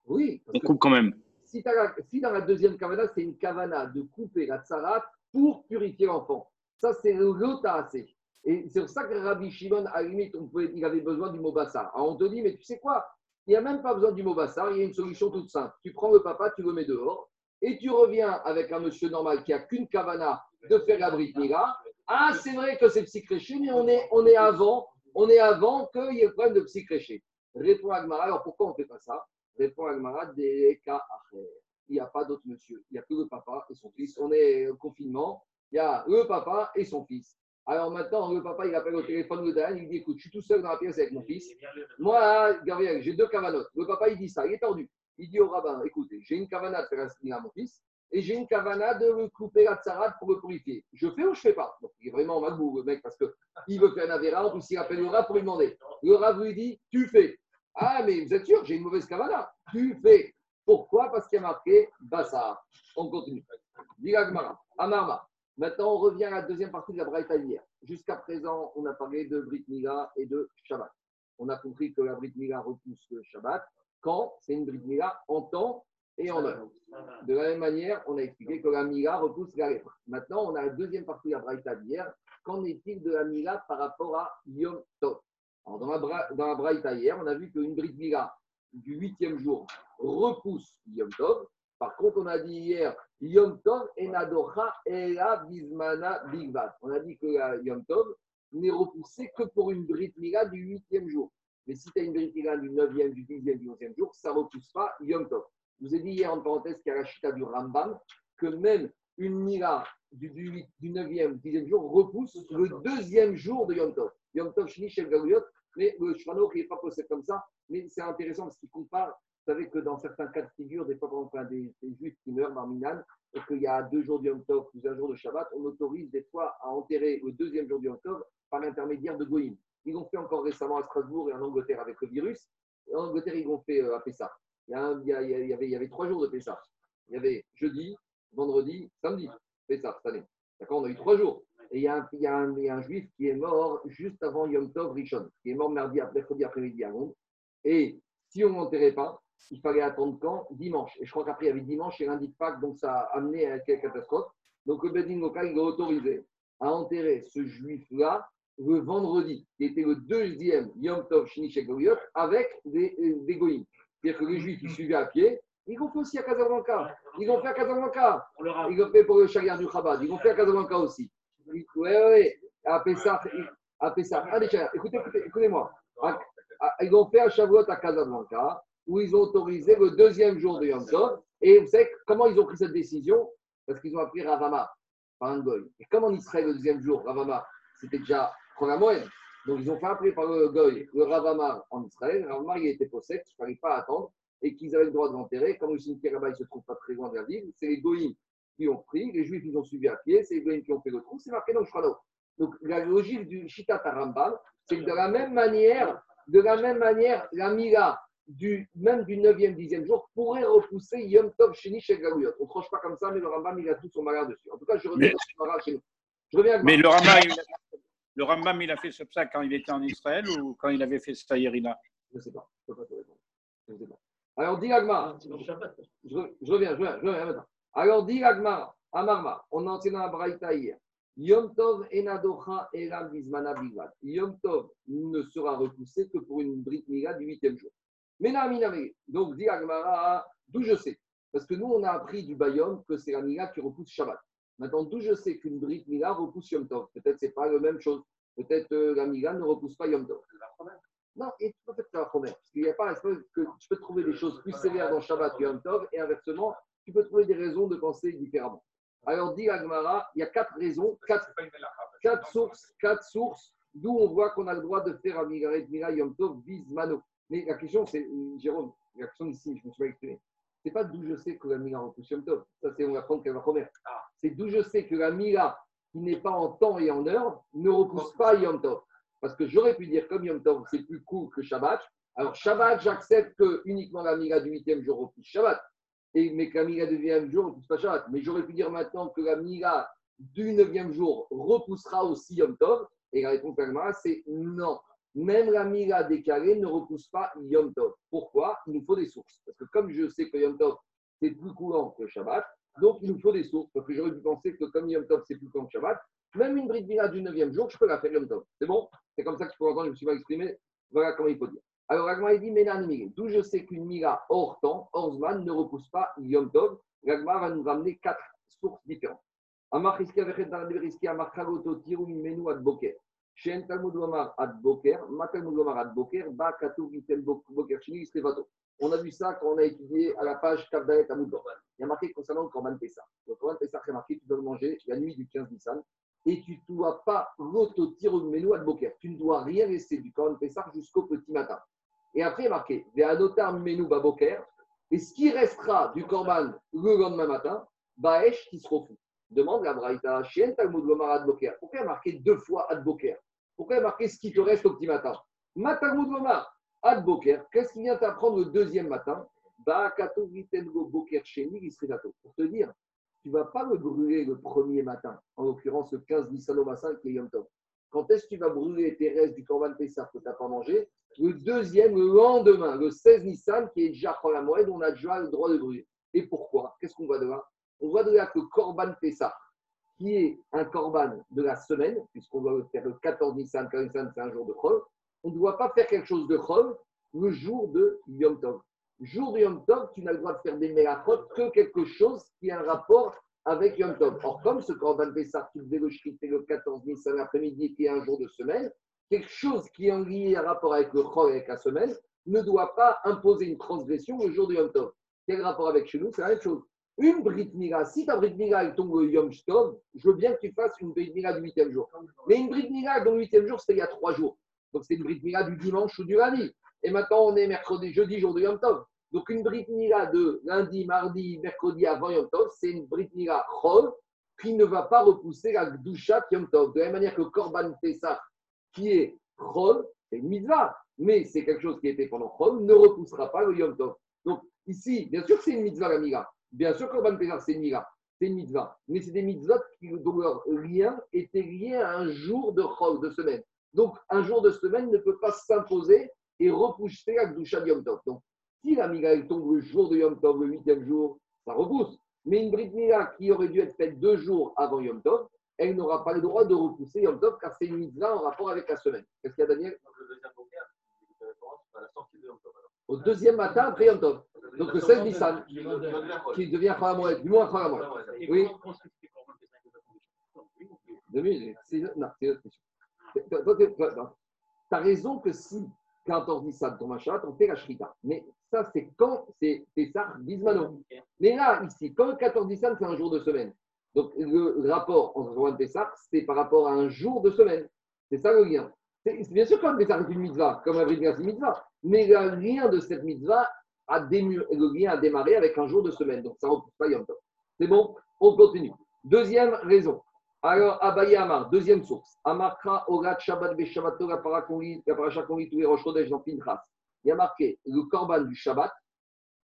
oui, On coupe quand même. si, dans la deuxième kavana, c'est une kavana de couper la tsarat pour purifier l'enfant. Ça, c'est assez. Et c'est pour ça que Rabbi Shimon, à la limite, on pouvait, il avait besoin du mot bassar. Alors on te dit, mais tu sais quoi? Il n'y a même pas besoin du mot bassar, il y a une solution toute simple. Tu prends le papa, tu le mets dehors, et tu reviens avec un monsieur normal qui a qu'une kavana de faire la Brit Mila. Ah, c'est vrai que c'est psychréché, mais on est, on est avant, on est avant qu'il y ait le problème de psychréché. Répond Agmara, alors pourquoi on ne fait pas ça? Répond Agmara, des cas Il n'y a pas d'autre monsieur. Il n'y a que le papa et son fils. On est au confinement. Il y a le papa et son fils. Alors maintenant, le papa, il appelle au téléphone le Dan, il dit Écoute, je suis tout seul dans la pièce avec mon fils. Moi, Gabriel, j'ai deux cavanotes. Le papa, il dit ça, il est tordu. Il dit au rabbin Écoutez, j'ai une cavana de faire un à mon fils et j'ai une cavana de le couper la tsarade pour le purifier. Je fais ou je fais pas? Donc, il est vraiment malbou, le mec, parce qu'il veut faire un avéra. En plus, il appelle le rab pour lui demander. Le rab lui dit Tu fais. Ah, mais vous êtes sûr, j'ai une mauvaise cavana. Tu fais. Pourquoi? Parce qu'il y a marqué Bassar. On continue. Dilagmara, Amarma. Maintenant, on revient à la deuxième partie de la Braïta hier. Jusqu'à présent, on a parlé de Brit Mila et de Shabbat. On a compris que la Brit Mila repousse le Shabbat quand c'est une Brit Mila en temps et en heure. De la même manière, on a expliqué que la Mila repousse la lèpre. Maintenant, on a la deuxième partie de la Braïta d'hier. Qu'en est-il de la Mila par rapport à Yom Tov? Dans la Braïta hier, on a vu qu'une Brit Mila du huitième jour repousse Yom Tov. Par contre, on a dit hier, Yom Tov et Nadocha et la Bismana Bigvat. On a dit que la Yom Tov n'est repoussée que pour une Brit Mila du huitième jour. Mais si tu as une Brit Mila du neuvième, du dixième, du onzième jour, ça ne repousse pas Yom Tov. Je vous ai dit hier en parenthèse qu'il y a la chita du Rambam, que même une Mila du, du, huit- du neuvième, du dixième jour repousse le deuxième jour de Yom Tov. Yom Tov Shni Shel mais le Shvano qui n'est pas posé comme ça, mais c'est intéressant parce qu'il compare vous savez que dans certains cas de figure, des fois, quand on des, des juifs qui meurent dans Minan, et qu'il y a deux jours du Yom Tov plus un jour de Shabbat, on autorise des fois à enterrer le deuxième jour du Yom Tov par l'intermédiaire de Goïm. Ils l'ont fait encore récemment à Strasbourg et en Angleterre avec le virus. En Angleterre, ils l'ont fait euh, à Pessah. Il y, un- il avait, il y avait trois jours de Pessah. Il y avait jeudi, vendredi, samedi, Pessah cette année. D'accord? On a eu trois jours. Et il y, a un, juif qui est mort juste avant Yom Tov Rishon, qui est mort mercredi après-midi à Londres. Et si on ne l'enterrait pas, il fallait attendre quand Dimanche. Et je crois qu'après, il y avait dimanche et lundi de Pâques, donc ça a amené à quelle catastrophe. Donc le Bedin local, il a autorisé à enterrer ce juif-là le vendredi, qui était le deuxième Yom Tov Shini Shegoyot, avec des, euh, des goïms. C'est-à-dire que les juifs qui suivaient à pied, ils l'ont fait aussi à Casablanca. Ils l'ont fait à Casablanca. Ils l'ont fait pour le chariard du Chabad. Ils l'ont fait à Casablanca aussi. Oui, oui. À Pessah. À Pessah. Ah, des chariards. Écoutez, écoutez, écoutez-moi. Ils l'ont fait à Shavuot à Casablanca, où ils ont autorisé le deuxième jour de Yom Tov. Et vous savez comment ils ont pris cette décision? Parce qu'ils ont appris Ravama, par un goy. Et comme en Israël, le deuxième jour, Ravama, c'était déjà Chol Moed. Donc ils ont fait appeler par le goy le Ravama en Israël. Ravama, il était possède, il ne fallait pas attendre. Et qu'ils avaient le droit de l'enterrer. Comme le cimetière là-bas, il ne se trouve pas très loin de la ville, c'est les goïms qui ont pris, les juifs, ils ont suivi à pied, c'est les goïms qui ont fait le trou, c'est marqué dans le Aruch. Donc la logique du Shitat Rambam, c'est que de la même manière, de la même manière, la Mila du, même du 9e, 10e jour pourrait repousser Yom Tov Sheni. On ne tranche pas comme ça, mais le Rambam, il a tout son malheur dessus. En tout cas, je reviens Mais- ce malheur chez nous. Je reviens à Mais le Rambam, il a, le Rambam, il a fait ça quand il était en Israël ou quand il avait fait ça Irina Je ne sais pas. Je ne peux pas te répondre. Je sais pas. Alors, dis Agmar. Je, re- je reviens, je reviens, je reviens maintenant. Alors, dis Agmar, Amarma, on a enseigné dans la Braïta hier. Yom Tov enadocha elam bizmana bilvad. Yom Tov ne sera repoussé que pour une Brit Mila du huitième jour. Mais miname. Donc, dit Agmara, d'où je sais? Parce que nous, on a appris du Bayom que c'est la Mila qui repousse Shabbat. Maintenant, d'où je sais qu'une Brit Mila repousse Yom Tov? Peut-être c'est pas la même chose. Peut-être euh, la Mila ne repousse pas Yom Tov. Non, et tu peux faire la première. Parce qu'il n'y a pas que tu peux trouver des choses plus sévères dans Shabbat que Yom Tov, et inversement, tu peux trouver des raisons de penser différemment. Alors, dit Agmara, il y a quatre raisons, quatre, quatre sources, quatre sources, d'où on voit qu'on a le droit de faire un Mila Yom Tov Bismano. Mais la question, c'est, Jérôme, la question ici, je me suis pas exprimé. C'est pas d'où je sais que la Mila repousse Yom Tov. Ça, c'est on apprend qu'elle va remettre. C'est d'où je sais que la Mila qui n'est pas en temps et en heure ne repousse pas Yom Tov. Parce que j'aurais pu dire comme Yom Tov, c'est plus court que Shabbat. Alors Shabbat, j'accepte que uniquement la Mila du huitième jour repousse Shabbat. Et, mais que la Mila du neuvième jour repousse pas Shabbat. Mais j'aurais pu dire maintenant que la Mila du neuvième jour repoussera aussi Yom Tov. Et la réponse à c'est non. Même la Mila décalée ne repousse pas Yom Tov. Pourquoi? Il nous faut des sources. Parce que comme je sais que Yom Tov, c'est plus courant que Shabbat, donc il nous faut des sources. Parce que j'aurais pu penser que comme Yom Tov, c'est plus courant que Shabbat, même une bride Mila du 9e jour, je peux la faire Yom Tov. C'est bon? C'est comme ça que je peux entendre, je me suis pas exprimé. Voilà comment il faut dire. Alors, Ragma, il dit Ménan D'où je sais qu'une Mila hors temps, hors Zman, ne repousse pas Yom Tov. Ragma va nous ramener quatre sources différentes. Amar Riski Amar Chagoto Tiru Mimenu Ad Boker. Shen Talmud Omar Ad Boker, Matalmud Omar Ad Boker, Ba Katou Vitel Boker Shini Stevato. On a vu ça quand on a étudié à la page Kavdalet Amud Il y a marqué concernant le Korban Pessah. Le Korban Pessah, c'est marqué tu dois manger la nuit du 15 Nissan et tu ne dois pas l'auto-tir menu à Boker. Tu ne dois rien laisser du Korban Pessah jusqu'au petit matin. Et après, il est marqué Ve'anotar menu Baboker. Et ce qui restera du Korban le lendemain matin, Baesh qui se refou. Demande la Braïta, Chien Talmud Lomar Ad Boker. Pourquoi y a marqué deux fois Ad Boker? Pourquoi il y a marqué ce qui te reste au petit matin Lomar. Ad Boker, qu'est-ce qui vient t'apprendre le deuxième matin Pour te dire, tu ne vas pas le brûler le premier matin, en l'occurrence le 15 Nissan Massin qui est Yom Tov. Quand est-ce que tu vas brûler tes restes du Corban Pessah que tu n'as pas mangé Le deuxième, le lendemain, le 16 Nissan, qui est déjà la moelle, on a déjà le droit de brûler. Et pourquoi? Qu'est-ce qu'on voit de là? On voit de là que Corban Pessah, qui est un Corban de la semaine, puisqu'on doit faire le 14 Nissan, 15 Nissan, c'est un jour de Chol, on ne doit pas faire quelque chose de chol le jour de Yom Tov. Jour de Yom Tov, tu n'as le droit de faire des mélachot que quelque chose qui a un rapport avec Yom Tov. Or, comme ce Corban Pessah, tu devais le shriter le 14 Nissan après-midi, qui est un jour de semaine, quelque chose qui est en lien, un rapport avec le chol, avec la semaine, ne doit pas imposer une transgression le jour de Yom Tov. Quel rapport avec chez nous? C'est la même chose. Une Brit Mila, si ta Brit Mila elle tombe le Yom Tov, je veux bien que tu fasses une Brit Mila du 8e jour. Mais une Brit Mila dont le 8e jour, c'était il y a trois jours. Donc c'est une Brit Mila du dimanche ou du lundi. Et maintenant on est mercredi, jeudi, jour de Yom Tov. Donc une Brit Mila de lundi, mardi, mercredi avant Yom Tov, c'est une Brit Mila Chol qui ne va pas repousser la Gdushat Yom Tov. De la même manière que Korban Pessah, qui est Chol, c'est une mitzvah, mais c'est quelque chose qui était pendant Chol, ne repoussera pas le Yom Tov. Donc ici, bien sûr que c'est une mitzvah la Mila. Bien sûr que Korban Pessah, c'est une Mila. C'est une mitzvah. Mais c'est des mitzvahs dont leur lien était lié à un jour de Chol, de semaine. Donc, un jour de semaine ne peut pas s'imposer et repousser la Gdusha Yom Tov. Donc, si la Mila tombe le jour de Yom Tov, le huitième jour, ça repousse. Mais une Brit Mila qui aurait dû être faite deux jours avant Yom Tov, elle n'aura pas le droit de repousser Yom Tov car c'est une mitzvah en rapport avec la semaine. Qu'est-ce qu'il y a, Daniel? Au deuxième matin après Yom Tov. Donc le 16 Nissan, qui devient Khalamoued, du moins Khalamoued. Oui. C'est non, c'est autre question. Tu as raison que si 14 Nissan tombe un Shabbat, on fait la Shrita. Mais ça, c'est quand c'est ça, Bismano. Mais là, ici, quand 14 Nissan, c'est un jour de semaine. Donc, le rapport entre Rouen et Pessah, c'est par rapport à un jour de semaine. C'est ça le lien. Bien sûr, Pessah est une mitzvah, comme c'est une mitzvah. Mais le lien de cette mitzvah, a le lien a démarré avec un jour de semaine. Donc, ça ne repousse pas Yom Tov. C'est bon On continue. Deuxième raison. Alors, Abaye Amar, deuxième source. Orat, Shabbat, Beshabbato, la paracha qu'on tous les. Il y a marqué le korban du Shabbat,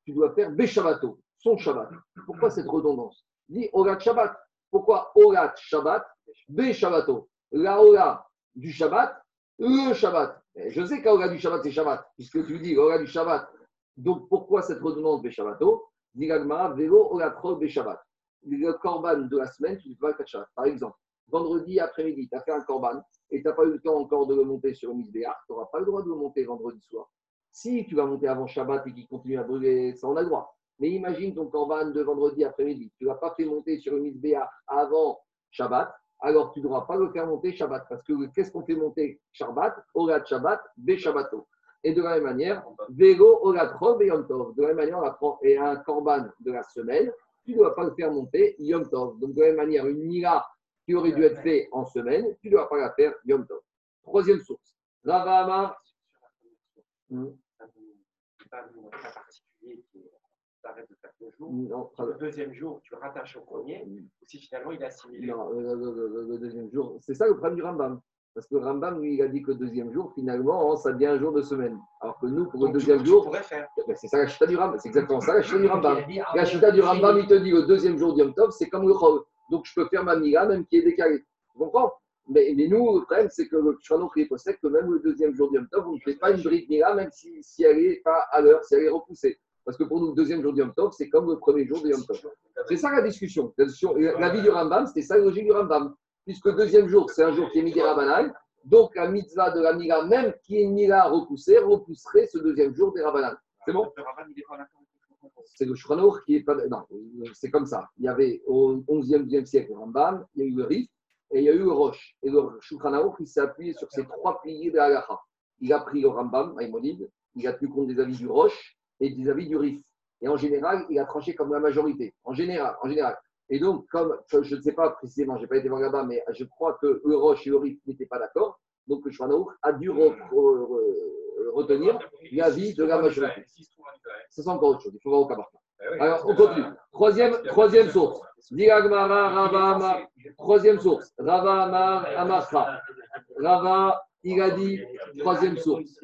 tu dois faire Beshabbato, son Shabbat. Pourquoi cette redondance? Dis Orat Shabbat. Pourquoi Orat Shabbat, Beshabbato La Ora du Shabbat, le Shabbat. Je sais qu'Ora du Shabbat, c'est Shabbat, puisque tu dis Ora du Shabbat. Donc, pourquoi cette redondance Dis Gagmara, Vélo, Orat, Beshabbat le corban de la semaine, tu ne peux pas le Shabbat. Par exemple, vendredi après-midi, tu as fait un corban et tu n'as pas eu le temps encore de le monter sur une misbéar, tu n'auras pas le droit de le monter vendredi soir. Si tu vas monter avant Shabbat et qu'il continue à brûler, ça on a le droit. Mais imagine ton corban de vendredi après-midi, tu ne l'as pas fait monter sur une misbéar avant Shabbat, alors tu ne devras pas le faire monter Shabbat. Parce que qu'est-ce qu'on fait monter Shabbat? Orat Shabbat, Be Shabbato. Et de la même manière, Vélo, Orat Rov et De la même manière, on apprend et un corban de la semaine tu ne dois pas le faire monter Yom Tov. Donc, de la même manière, une Mila qui aurait dû être faite en semaine, tu ne dois pas la faire Yom Tov. Troisième source. Rava Hmm. Non, Le deuxième jour, tu rattaches au premier, ou si finalement il est assimilé. non, le, le- le- le deuxième jour. C'est ça le problème du Rambam. Parce que le Rambam, lui, il a dit que le deuxième jour, finalement, hein, ça devient un jour de semaine. Alors que nous, pour le Donc, tu- deuxième tu jour, faire. ben, c'est ça la chita du Rambam. C'est exactement ça la chita du Rambam. A dit, ah, La chita du Rambam, il te dit le deuxième jour d'Yom Tov, c'est comme le Chol. Donc je peux faire ma mila même qui est décalée. Tu comprends mais, mais nous, le problème, c'est que le qui possède que même le deuxième jour d'Yom Tov, on ne fait pas une bride mila même si, si elle n'est pas à l'heure, si elle est repoussée. Parce que pour nous, le deuxième jour d'Yom Tov, c'est comme le premier jour de Yom Tov. C'est ça la discussion. La, vie du Rambam, c'était ça logique du Rambam. Puisque le deuxième jour, c'est un jour qui est midi Rabbanan, donc la mitzvah de la mila, même qui est mila repoussée, repousserait ce deuxième jour des Rabbanan. C'est bon? C'est le Aruch qui est pas. Non, c'est comme ça. Il y avait au 11e, 12e siècle le Rambam, il y a eu le Rif et il y a eu le Roche. Et le Aruch, il s'est appuyé sur ces trois piliers de la. Il a pris le Rambam, Maïmonide, il a tenu compte des avis du Roche et des avis du Rif. Et en général, il a tranché comme la majorité. En général, en général. Et donc, comme je ne sais pas précisément, je n'ai pas été voir là-bas, mais je crois que le Roche et le n'étaient pas d'accord. Donc, le Aruch a dû re- re- re- retenir l'avis de la majorité. Ça, c'est encore autre chose. Il faut voir au cas par. Alors, on continue. Troisième, troisième source. Diagmara, Rava. Troisième source. Rava, Amar. Rava, il a dit. Troisième source.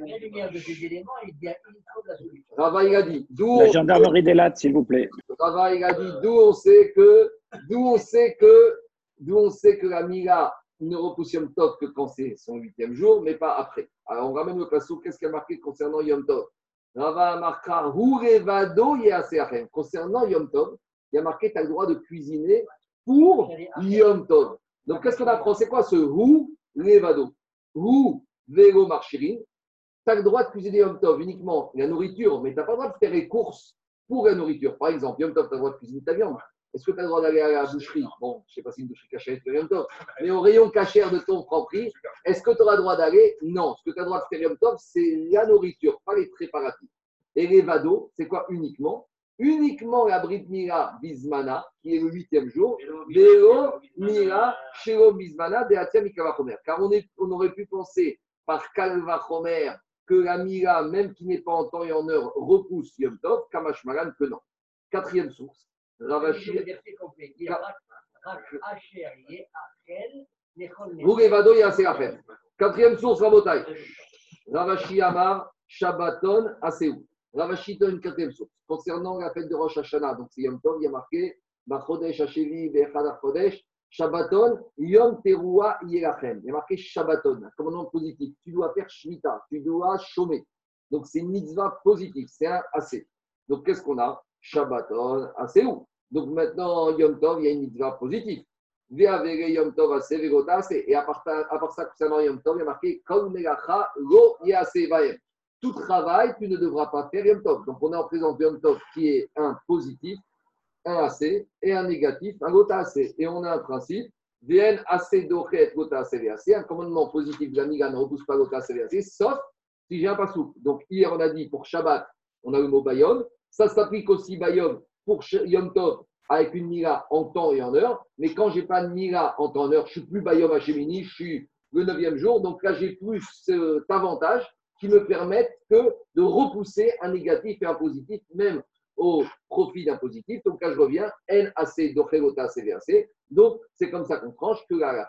Rava, il a dit. D'où La gendarmerie des lattes, s'il vous plaît. Rava, il a dit. D'où on sait que. D'où on sait que. D'où on sait que la Mila ne repousse Yom Tov que quand c'est son huitième jour, mais pas après. Alors, on ramène le passo. Qu'est-ce qu'il y a marqué concernant Yom Tov? Rava marquera Hurevado Yeaseachem. Concernant Yom Tov, il y a marqué tu as le droit de cuisiner pour Yom Tov. Donc, qu'est-ce qu'on apprend? C'est quoi ce Hu Hu Velo Marchirin. Tu as le droit de cuisiner Yom Tov uniquement la nourriture, mais tu n'as pas le droit de faire les courses pour la nourriture. Par exemple, Yom Tov, tu as le droit de cuisiner ta viande. Est-ce que tu as le droit d'aller à la boucherie Bon, je ne sais pas si une boucherie cachère fait Yom Tov, mais au rayon cachère de ton prix, est-ce que tu auras le droit d'aller Non. Ce que tu as le droit de faire Yom Tov, c'est la nourriture, pas les préparatifs. Et les vados, c'est quoi uniquement Uniquement la Brit Mila Bismana, qui est le huitième jour, Veo Mila Shelo Bismana Beatia Mikavachomer. Car on, est, on aurait pu penser par Kalvachomer que la Mila, même qui n'est pas en temps et en heure, repousse Yom Tov, Kamash Malan que non. Quatrième source. Ravashi. Faire. Quatrième source, Rabotai. Ravashi Amar, Shabbaton, Aseou. Ravashi donne quatrième source. Concernant la fête de Rosh Hashanah, donc c'est Yom Tov, il y a marqué Bachodesh Hashevi Chodesh, Shabbaton, Yom Teruah Yelachem. Il y a marqué Shabbaton, un commandement positif. Tu dois faire Shmita, tu dois chômer. Donc c'est une mitzvah positive, c'est un assez. Donc qu'est-ce qu'on a? Shabbaton, Aseou. Donc maintenant, Yom Tov, il y a une mitzvah positive. Yom Tov ve'gotase. Et à part, à part ça, concernant Yom Tov, il y a marqué Kol melacha lo yase vaem. Tout travail, tu ne devras pas faire Yom Tov. Donc on est en présence de Yom Tov qui est un positif, un assez, et un négatif, un gotase. Et on a un principe. Vn assez dochet gotase ve'ase. Un commandement positif de la Miga ne repousse pas gotase ve'ase, sauf si j'ai un pasouk. Donc hier, on a dit pour Shabbat, on a le mot Bayom. Ça s'applique aussi Bayom pour Yom Tov avec une Mila en temps et en heure. Mais quand je n'ai pas de Mila en temps et en heure, je suis plus Bayom Hashemini, je suis le neuvième jour. Donc là, j'ai plus cet avantage qui me permet que de repousser un négatif et un positif, même au profit d'un positif. Donc là, je reviens, N, AC, Dochelota, CVAC. Donc, c'est comme ça qu'on tranche que la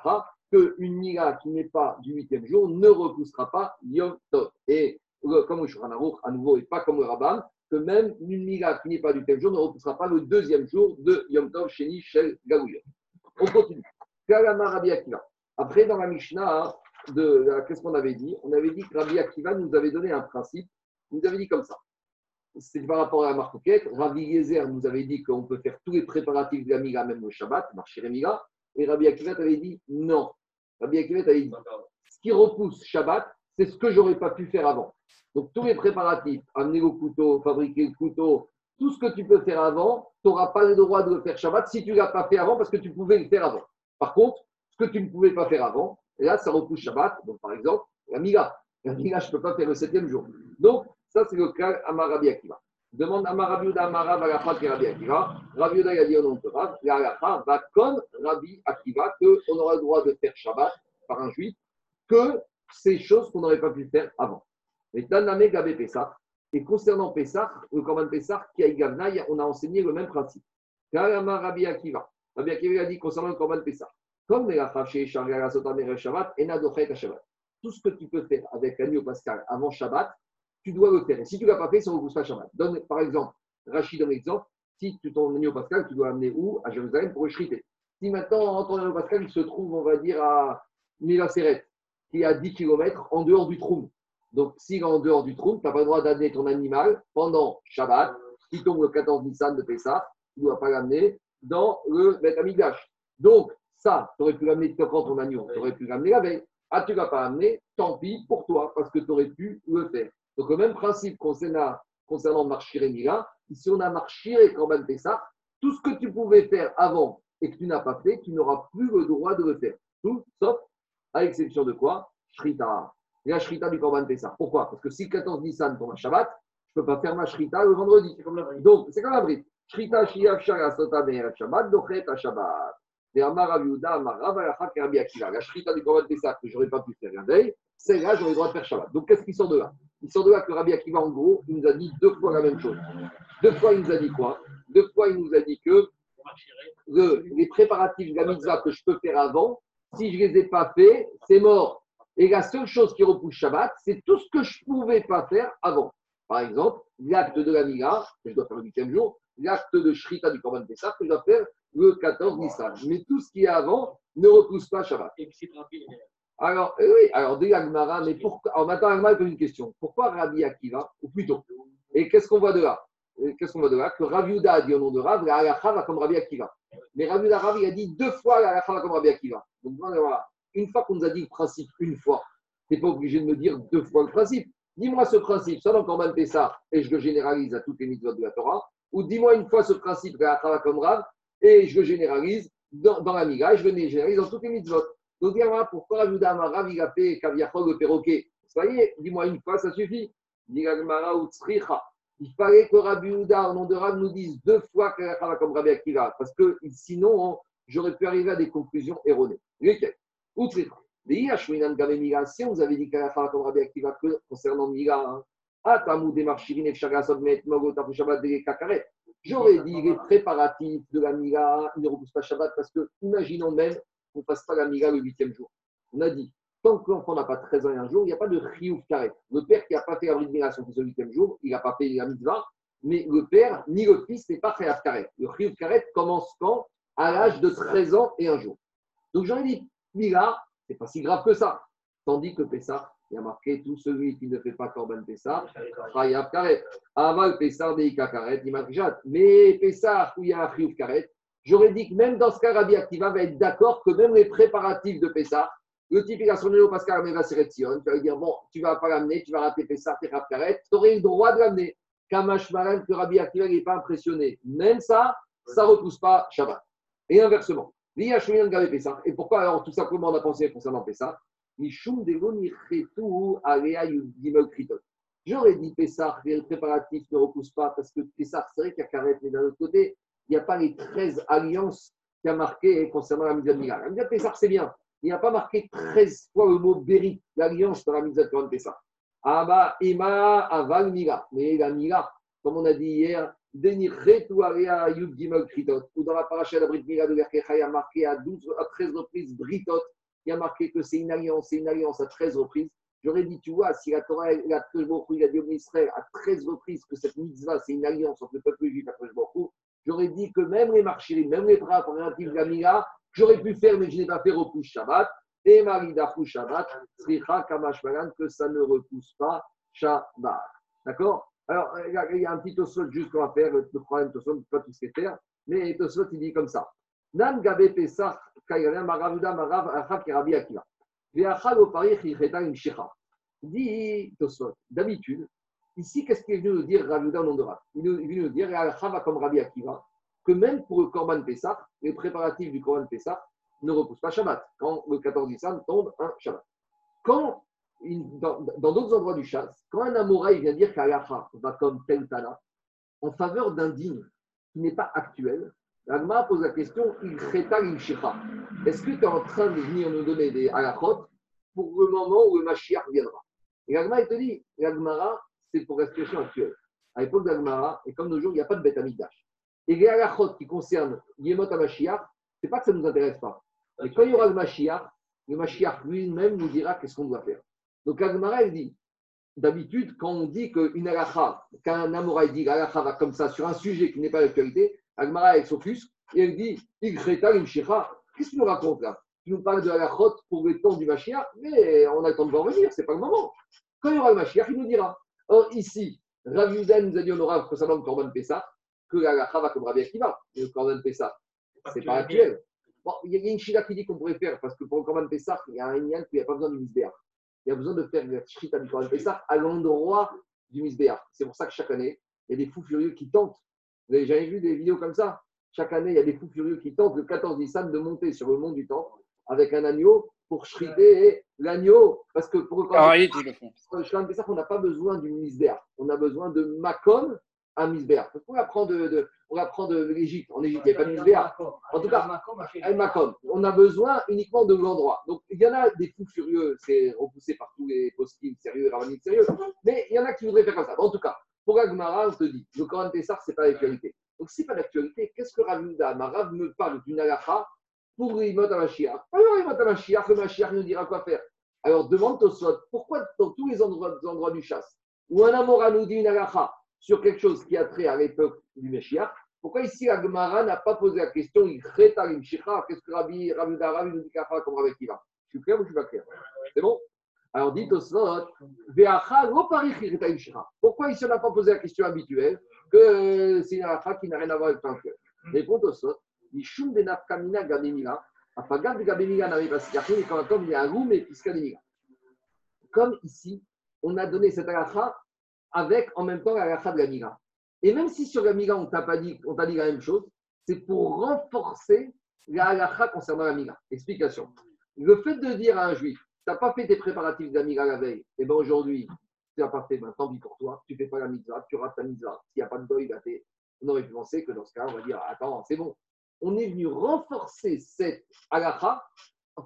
qu'une Mila qui n'est pas du huitième jour ne repoussera pas Yom Tov. Et euh, comme le à nouveau, et pas comme le Rabban, que même une Mila qui n'est pas du huitième jour ne repoussera pas le deuxième jour de Yom Tov Sheni Shel Galouya. On continue. Kalama Rabbi Akiva. Après, dans la Mishnah, qu'est-ce qu'on avait dit? On avait dit que Rabbi Akiva nous avait donné un principe. Il nous avait dit comme ça. C'est par rapport à la marcoquette. Rabbi Yezer nous avait dit qu'on peut faire tous les préparatifs de la Mila, même le Shabbat, marcher Mila. Et Rabbi Akiva avait dit non. Rabbi Akiva avait dit ce qui repousse Shabbat, c'est ce que j'aurais pas pu faire avant. Donc tous les préparatifs, amener le couteau, fabriquer le couteau, tout ce que tu peux faire avant, tu n'auras pas le droit de le faire Shabbat si tu ne l'as pas fait avant parce que tu pouvais le faire avant. Par contre, ce que tu ne pouvais pas faire avant, là, ça repousse Shabbat. Donc par exemple, la Mila. La Mila, je ne peux pas faire le septième jour. Donc ça, c'est le cas Amarabi Akiva. Demande Amarabi Uda Amara Valacha qui est Rabbi Akiva. Rabbi Uda, il a dit au nom de Rav, la halacha va comme Rabbi Akiva, qu'on aura le droit de faire Shabbat par un juif, que ces choses qu'on n'aurait pas pu faire avant. Mais Taname Gabé Pessah, Et concernant Pessah, le Corban Pessah, Gavna, on a enseigné le même principe. Kalama Rabbi Akiva. Rabbi Akiva a dit concernant le Corban Pessah. Comme. Tout ce que tu peux faire avec l'agneau pascal avant Shabbat, tu dois le faire. Et si tu ne l'as pas fait, ça ne repousse pas Shabbat. Donne, par exemple, Rachid donne l'exemple. Si tu ton agneau pascal, tu dois l'amener où? À Jérusalem pour le shriter. Si maintenant, ton agneau pascal, se trouve, on va dire, à Mila Seret, qui est à 10 km en dehors du Troum. Donc, s'il est en dehors du Troum, tu n'as pas le droit d'amener ton animal pendant Shabbat, qui tombe le 14 Nissan de Pessah, tu ne dois pas l'amener dans le Beth Amigdash. Donc, ça, tu aurais pu l'amener quand ton agneau, tu aurais pu l'amener la veille. Ah, tu ne l'as pas amené, tant pis pour toi, parce que tu aurais pu le faire. Donc, le même principe concernant, concernant Marchir et Mila, ici on a Marchir et Corban Pessah, tout ce que tu pouvais faire avant et que tu n'as pas fait, tu n'auras plus le droit de le faire. Tout, sauf, à l'exception de quoi? Shrita. La Shrita du Corban Pessah. Pourquoi? Parce que si le 14 Nissan tombe à Shabbat, je ne peux pas faire ma Shrita le vendredi. C'est comme la bride. Donc, c'est comme la bride. Shrita Shiyav Shara Sota Shabbat, Dochet Shabbat. Et Amar Rav Yehuda, Amar et Rabbi Akiva. La Shrita du Corban Pessah que je n'aurais pas pu faire la veille, c'est là j'aurais le droit de faire Shabbat. Donc, qu'est-ce qui sort de là? Il sort de là que Rabbi Akiva, en gros, il nous a dit deux fois la même chose. Deux fois, il nous a dit quoi? Deux fois, il nous a dit que le- les préparatifs de la mitzvah que je peux faire avant, si je ne les ai pas faits, c'est mort. Et la seule chose qui repousse Shabbat, c'est tout ce que je ne pouvais pas faire avant. Par exemple, l'acte de la Mila, que je dois faire le huitième jour, l'acte de Shrita du Korban Pessah, que je dois faire le 14 Nissan. Mais tout ce qui est avant ne repousse pas Shabbat. Alors, euh, oui, alors, dit Agmara, mais pourquoi Alors, maintenant, Agmara pose une question. Pourquoi Rabbi Akiva Ou plutôt, et qu'est-ce qu'on voit de là? Qu'est-ce qu'on voit de là? Que Rav Yehuda a dit au nom de Rav, la halacha va comme Rabbi Akiva. Mais Rav Yehuda, Rav, il a dit deux fois la halacha va comme Rabbi Akiva. Donc, voilà. Une fois qu'on nous a dit le principe une fois, tu n'es pas obligé de me dire deux fois le principe. Dis-moi ce principe, soit dans Corban Pessah, et je le généralise à toutes les mitzvot de la Torah, ou dis-moi une fois ce principe, la halacha va comme Rav, et je le généralise dans, dans la Mila, et je le généralise dans toutes les mitzvot. Donc, dis-moi pourquoi Rav Yehuda Amarav, il a fait Kaviachol le perroquet Ça y est, dis-moi une fois, ça suffit. Il fallait que Rabbi Yehuda, au nom de Rav, nous dise deux fois que la va comme Rabbi Akiva, parce que sinon, on- j'aurais pu arriver à des conclusions erronées. Lesquelles? Ou Tzricha. Mais il y a Shwinan Gabe Mila, si on vous avait dit que la va comme Rabbi Akiva concernant Mila, hein, ah, Tamou des Marchirin et Chagasod Met, Mogo, Tapu Shabbat, des Kakaret. J'aurais dit les préparatifs de la Mila, ils ne repoussent pas Shabbat, parce que imaginons même qu'on ne fasse pas la Mila le huitième jour. On a dit, tant que l'enfant n'a pas 13 ans et un jour, il n'y a pas de Riouf Karet. Le père qui n'a pas fait la bride son fils le huitième jour, il n'a pas fait la mitzvah, mais le père ni le fils n'est pas Riouf Karet. Le Riouf Karet commence quand? À l'âge de 13 ans et un jour. Donc j'aurais dit, Mila, c'est pas si grave que ça. Tandis que Pessah, il y a marqué tout celui qui ne fait pas Korban Pessah, Chayav Karet. Aval Pessah Deika Karet, Imakjat. Mais Pessah, où il y a un Riouf Karet, j'aurais dit que même dans ce cas, Rabbi Akiva va être d'accord que même les préparatifs de Pessah, le type, il a son néo Pascal Ameva Seretzion. Tu vas lui dire, bon, tu ne vas pas l'amener, tu vas rater Pessah, t'es Karet. Tu aurais le droit de l'amener. Kamash Maran, que Rabbi Akiva n'est pas impressionné. Même ça, ça ne repousse pas Shabbat. Et inversement. Et pourquoi alors tout simplement on a pensé concernant Pessah J'aurais dit Pessah, les préparatifs ne repoussent pas parce que Pessah, c'est vrai qu'il y a Karet, mais d'un autre côté, il n'y a pas les 13 alliances qui a marqué concernant la Mitzvah de Mila. La Mitzvah de Pessah, c'est bien. Il n'y a pas marqué 13 fois le mot Béri, l'alliance dans la Mitzvah de Pessah. Aba, Ima, Aval, Mila. Mais la Mila, comme on a dit hier, Kritot. Ou dans la paracha de la Brit Mila de y a marqué à, 12, à 13 reprises Britot. Il a marqué que c'est une alliance, c'est une alliance à 13 reprises. J'aurais dit, tu vois, si la Torah, la il a dit au Israël à 13 reprises que cette mitzvah, c'est une alliance entre le peuple juif et Hu, j'aurais dit que même les marchés, même les préparatifs de la Mila, j'aurais pu faire, mais je n'ai pas fait repousse Shabbat. Et Maridafu Shabbat, Sricha Kamash Malan, que ça ne repousse pas Shabbat. D'accord? Alors, il y a- un petit Tosfot juste qu'on va faire, le problème Tosfot, pas tout ce qu'il faire, mais Tosfot, il dit comme ça. Nan Gabe Pesach, Marav, Achak, Rabbi Akiva. Ve'achal d'habitude, ici, qu'est-ce qu'il est venu nous dire Ravuda nom de Il est venu nous dire, Al-Chava comme Rabbi Akiva, que même pour le Korban Pesach, les préparatifs du Korban Pesach ne repoussent pas Shabbat, quand le 14 Nissan tombe un Shabbat. Quand, dans d'autres endroits du chasse, quand un Amoraï vient dire qu'Alacha va comme tel Tana, en faveur d'un digne qui n'est pas actuel, l'Agma pose la question. Est-ce que tu es en train de venir nous donner des halachot pour le moment où le Mashiach viendra? Et l'Agma, il te dit l'Agmara, c'est pour la situation actuelle. À l'époque d'Agmara, et comme nos jours, il n'y a pas de bête Amidash. Et les halachot qui concernent Yemot HaMashiach, c'est pas que ça ne nous intéresse pas. Mais quand il y aura le Mashiach, le Mashiach lui-même nous dira qu'est-ce qu'on doit faire. Donc Agmara, elle dit, d'habitude, quand on dit qu'une halacha, qu'un Amoraï dit l'halacha va comme ça sur un sujet qui n'est pas d'actualité, Agmara, elle s'offusque et elle dit, Igreta Imshicha, qu'est-ce que tu nous racontes là? Tu nous parles de halachot pour le temps du Mashiach, mais on a le temps de voir venir, c'est pas le moment. Quand il y aura le Mashiach, il nous dira. Or, ici, Rav Yudan nous a dit honorable concernant le Korban Pessah, que la halakha va comme Rabbi Akiva. Et le Korban Pessah, c'est pas actuel. Bon, il y a une Shira qui dit qu'on pourrait faire, parce que pour le Korban Pessah, il y a un lien qu'il n'y a pas besoin du Misbéach. Il y a besoin de faire la Shrita du Korban Pessah à l'endroit du Misbéach. C'est pour ça que chaque année, il y a des fous furieux qui tentent. Vous avez jamais vu des vidéos comme ça? Chaque année, il y a des fous furieux qui tentent le 14 Nissan de monter sur le mont du Temple avec un agneau pour shriter l'agneau. Parce que pour le Ah, oui, on n'a pas besoin du misbéach. On a besoin de Makom à. Parce qu'on apprend de, de- on apprend de l'Égypte. En Égypte, il n'y a pas de misbéach. En tout cas, Makom. On a besoin uniquement de l'endroit. Donc, il y en a des fous furieux, c'est repoussé par tous les poskim sérieux, les rabbiniques sérieux. Mais il y en a qui voudraient faire comme ça. En tout cas, pour Agmara, on te dit, le Coran Pessah, ce n'est pas l'actualité. Donc, si ce n'est pas l'actualité, qu'est-ce que Rav Marav me parle d'une halakha pour Rimot HaMashiach Alors, Rimot HaMashiach, le Mashiach nous dira quoi faire. Alors, demande Tosfot, pourquoi dans tous les endroits, du chasse, où un Amora nous dit une halakha sur quelque chose qui a trait à l'époque du Mashiach, pourquoi ici la Gemara n'a pas posé la question il Tarim Shikha Qu'est-ce que Rabbi Dara nous dit Kafa comme Rabbi Kiva Je suis clair ou je suis pas clair? C'est bon? Alors dit Shikha. Pourquoi ici on n'a pas posé la question habituelle que euh, c'est une halakha qui n'a rien à voir avec le Répond Tosfot, Mishum de Nafkamina Gabemila, Afagab de Gabemila n'avait pas si et quand comme il y a un roum et Piskademila. Comme ici, on a donné cette halakha avec en même temps la halakha de la Mila. Et même si sur la Mila, on t'a pas dit, on t'a dit la même chose, c'est pour renforcer la halakha concernant la Mila. Explication. Le fait de dire à un juif, n'as pas fait tes préparatifs de la veille, et bien aujourd'hui, tu n'as pas fait, ben, tant pis pour toi, tu ne fais pas la mitzvah, tu rates ta mitzvah. S'il n'y a pas de bah, t'es- on aurait pu penser que dans ce cas, on va dire, attends, c'est bon. On est venu renforcer cette halakha,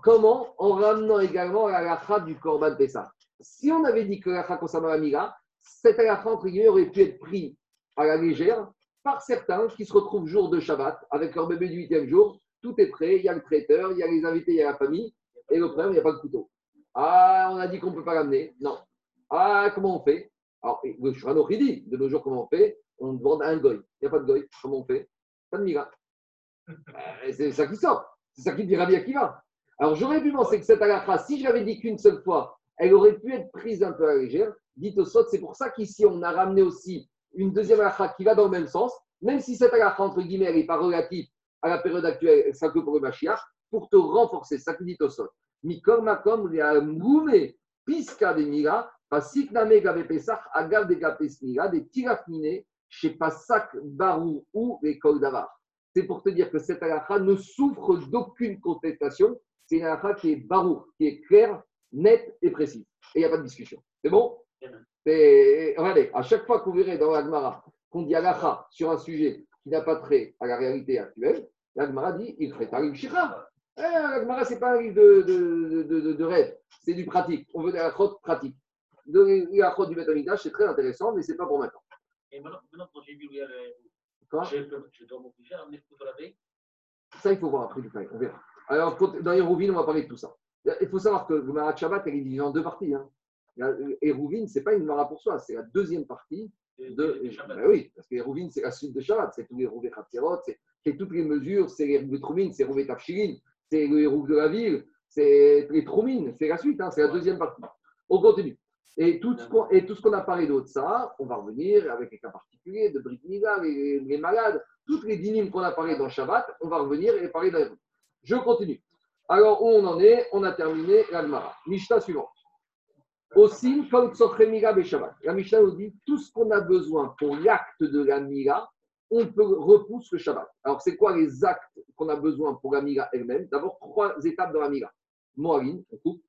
comment? En ramenant également la halakha du Korban Pessah. Si on avait dit que la halakha concernant la Mila, cette halakha, entre guillemets, aurait pu être pris à la légère par certains qui se retrouvent jour de Shabbat avec leur bébé du huitième jour. Tout est prêt, il y a le traiteur, il y a les invités, il y a la famille. Et le problème, il n'y a pas de couteau. Ah, on a dit qu'on ne peut pas l'amener. Non. Ah, comment on fait? Alors, le Shurano qui dit, de nos jours, comment on fait? On demande à un goy. Il n'y a pas de goy. Comment on fait? Pas de mira. Euh, C'est ça qui sort. C'est ça qui dit Rabbi Akiva. Alors, j'aurais pu penser que cette halakha, si je l'avais dit qu'une seule fois, elle aurait pu être prise un peu à la légère. Dites au sot, c'est pour ça qu'ici, on a ramené aussi une deuxième halakha qui va dans le même sens, même si cette halakha, entre guillemets, n'est pas relative à la période actuelle, c'est que pour le Mashiach, pour te renforcer. Ça qui dit au sot. Makom piska de mira, gabe pesach, agav de gapes mira, des tirafmine, chez pasak barou ou les. C'est pour te dire que cette halakha ne souffre d'aucune contestation. C'est une halakha qui est barou, qui est claire, nette et précise. Et il n'y a pas de discussion. C'est bon? Et, Regardez, à chaque fois qu'on verrait dans l'Agmara qu'on dit halakha sur un sujet qui n'a pas trait à la réalité actuelle, l'Agmara dit il ferait tarim shikha. Eh, L'Agmara, ce n'est pas un livre de, de, de, de- de rêve, c'est du pratique. On veut des halachot pratiques. De l'halachot du Betamikdash, c'est très intéressant, mais ce n'est pas pour maintenant. Et maintenant, maintenant quand j'ai vu hier, euh, Quoi je, je dois m'obliger à amener le la veille. Ça, il faut voir après, on verra. Alors, quand- dans Hérouvine, on va parler de tout ça. Il faut savoir que le Marat Shabbat, elle est divisée en deux parties. Hein. Hérouvine, ce n'est pas une Mara pour soi, c'est la deuxième partie de- de. de- de Shabbat. Ben oui, parce que Hérouvine, c'est la suite de Shabbat. C'est tous les Rouvé Khatzerot, c'est c'est toutes les mesures, c'est les Rouvé c'est Rouvé Tafshilin, c'est les Rouvé de la ville, c'est les Troumines, c'est la suite, hein, c'est la deuxième partie. On continue. Et tout ce qu'on et tout ce qu'on a parlé d'autre, ça, on va revenir avec les cas particuliers de Brit Mila, les, les malades, toutes les dynimes qu'on a parlé dans Shabbat, on va revenir et parler dans Hérouvine. Je continue. Alors, où on en est? On a terminé l'Almara. Mishnah suivante. Aussi, Shabbat. La Mishnah nous dit tout ce qu'on a besoin pour l'acte de la Mila, on peut repousse le Shabbat. Alors, c'est quoi les actes qu'on a besoin pour la Mila elle-même? D'abord, trois étapes dans la Mila. Moaline, on coupe.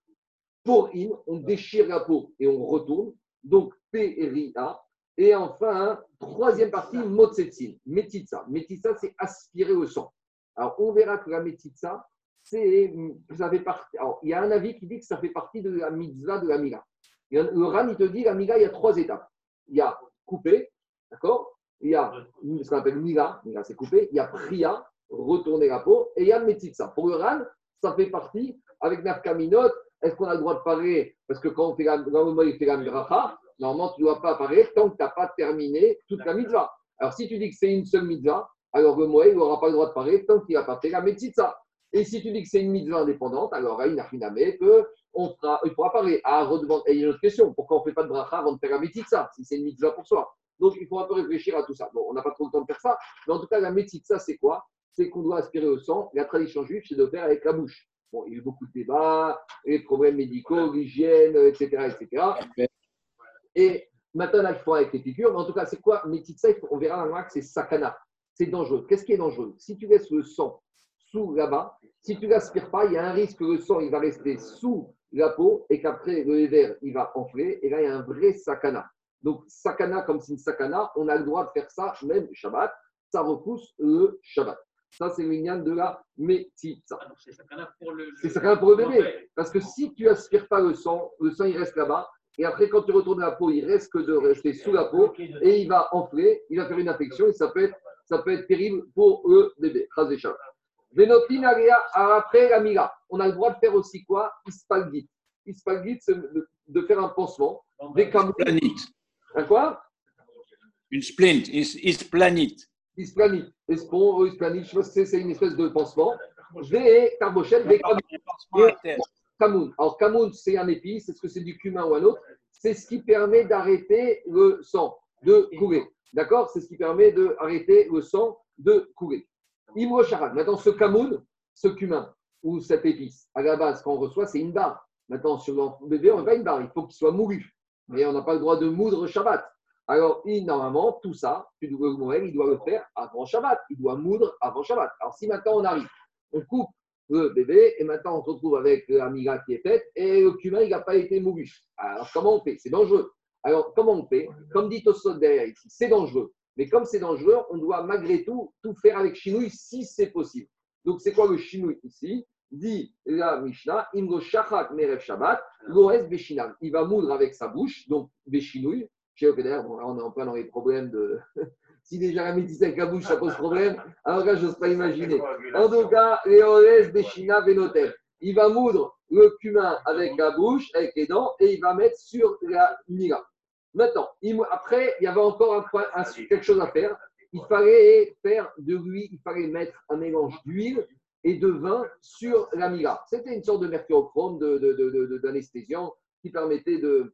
Pour in, on déchire la peau et on retourne. Donc, P-R-I-A. Et enfin, troisième partie, Motsetsin, Metitsa. Metitsa, c'est aspirer le sang. Alors, on verra que la Metitsa, c'est, ça. Alors, il y a un avis qui dit que ça fait partie de la mitzvah de la Mila. Le Ran, il te dit, la Mila, il y a trois étapes. il y a coupé, d'accord? Il y a ce qu'on appelle Mila, Mila c'est coupé, il y a Priya, retourner la peau, et il y a Metitsa. Pour le RAN, ça fait partie avec Nafkaminot. Est-ce qu'on a le droit de parler? Parce que quand on fait la, midracha, normalement, tu ne dois pas parler tant que tu n'as pas terminé toute la mitzvah. Alors, si tu dis que c'est une seule mitzvah, alors le Moël n'aura pas le droit de parler tant qu'il n'a pas fait la Metitsa. Et si tu dis que c'est une mitzvah indépendante, alors rien à mettre, on fera, il pourra parler. Redevant, et il y a une autre question pourquoi on ne fait pas de bracha avant de faire la Metitsa, si c'est une mitzvah pour soi? Donc, il faut un peu réfléchir à tout ça. Bon, on n'a pas trop le temps de faire ça, mais en tout cas, la Metitsa, c'est quoi? C'est qu'on doit aspirer au sang. La tradition juive, c'est de faire avec la bouche. Bon, il y a eu beaucoup de débats, les problèmes médicaux, l'hygiène, etc., etc. Et maintenant, là, il faut avec les figures. Mais en tout cas, c'est quoi Metitsa On verra dans que c'est sakana. C'est dangereux. Qu'est-ce qui est dangereux? Si tu laisses le sang sous là-bas, si tu l'aspires pas, il y a un risque que le sang il va rester sous la peau et qu'après le héver il va enfler. Et là, il y a un vrai sakana. Donc, sakana comme c'est une sakana, on a le droit de faire ça même Shabbat. Ça repousse le Shabbat. Ça, c'est l'union de la métitza. Ah, c'est sakana pour le. C'est sakana pour le bébé. Parce que si tu aspires pas le sang, le sang il reste là-bas. Et après, quand tu retournes la peau, il reste que de rester sous la peau et il va enfler, il va faire une infection et ça peut être, ça peut être terrible pour le bébé. Après la mira. On a le droit de faire aussi quoi? Ispalgit. Ispalgit, c'est de, de faire un pansement. Des camoufles. Un quoi? Une splint, is, is planite. Isplanit. Espon, euh, isplanit, je sais c'est, une espèce de pansement. Camoufles. Pansement interne. Camoun. Alors, camoun, c'est un épice. Est-ce que c'est du cumin ou un autre? C'est ce qui permet d'arrêter le sang de couler. D'accord? C'est ce qui permet d'arrêter le sang de couler. Imro Sharan. Maintenant, ce camoun, ce cumin ou cette épice, à la base, quand on reçoit, c'est une barre. Maintenant, sur le bébé, on n'a pas une barre. Il faut qu'il soit moulu. Mais on n'a pas le droit de moudre Shabbat. Alors, il, normalement, tout ça, tu dois, il doit le faire avant Shabbat. Il doit moudre avant Shabbat. Alors, si maintenant on arrive, on coupe le bébé et maintenant on se retrouve avec la migra qui est faite et le cumin, il n'a pas été moulu. Alors, comment on fait? C'est dangereux. Alors, comment on fait? Comme dit Tosot derrière ici, c'est dangereux. Mais comme c'est dangereux, on doit malgré tout tout faire avec chinouille si c'est possible. Donc, c'est quoi le chinouille ici? Dit la Mishnah, Shachat Merev Shabbat, Loes Beshinam. Il va moudre avec sa bouche, donc Beshinouille. Chez là, on est en plein dans les problèmes de. si déjà la médecine avec la bouche, ça pose problème, alors là, je n'ose pas imaginer. En tout cas, Venotel. Il va moudre le cumin avec la bouche, avec les dents, et il va mettre sur la mira. Maintenant, après, il y avait encore un- quelque chose à faire. Il fallait faire de lui, il fallait mettre un mélange d'huile et de vin sur la mira. C'était une sorte de mercurochrome de- de- de- d'anesthésiant qui permettait de,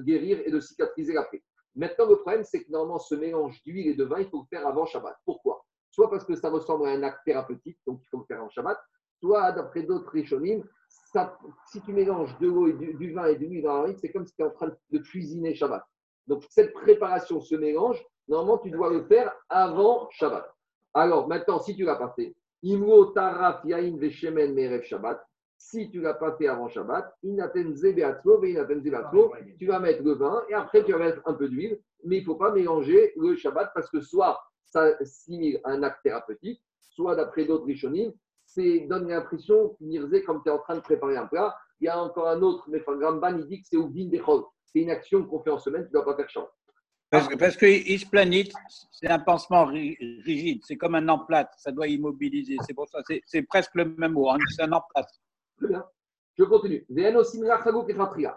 guérir et de cicatriser la plaie. Maintenant, le problème, c'est que normalement, ce mélange d'huile et de vin, il faut le faire avant Shabbat. Pourquoi? Soit parce que ça ressemble à un acte thérapeutique, donc il faut le faire en Shabbat, soit d'après d'autres ça- si tu mélanges de l'eau et du, vin et de l'huile dans la c'est comme si tu es en train de cuisiner Shabbat. Donc, cette préparation, ce mélange, normalement, tu dois le faire avant Shabbat. Alors, maintenant, si tu ne l'as pas fait, Imro taraf yain veshemen merev Shabbat, si tu ne l'as pas fait avant Shabbat, zebeatzlo, tu vas mettre le vin et après tu vas mettre un peu d'huile, mais il ne faut pas mélanger le Shabbat parce que soit ça simile un acte thérapeutique, soit d'après d'autres Rishonim, c'est donne l'impression, Mirze, comme tu es en train de préparer un plat. Il y a encore un autre, mais Gramban, il dit que c'est au din dechol. C'est une action qu'on fait en semaine, tu ne dois pas faire champ. Parce que, parce que c'est un pansement ri- rigide, c'est comme un emplâtre, ça doit immobiliser. C'est pour ça, c'est- presque le même mot, hein, c'est un emplâtre. Je continue.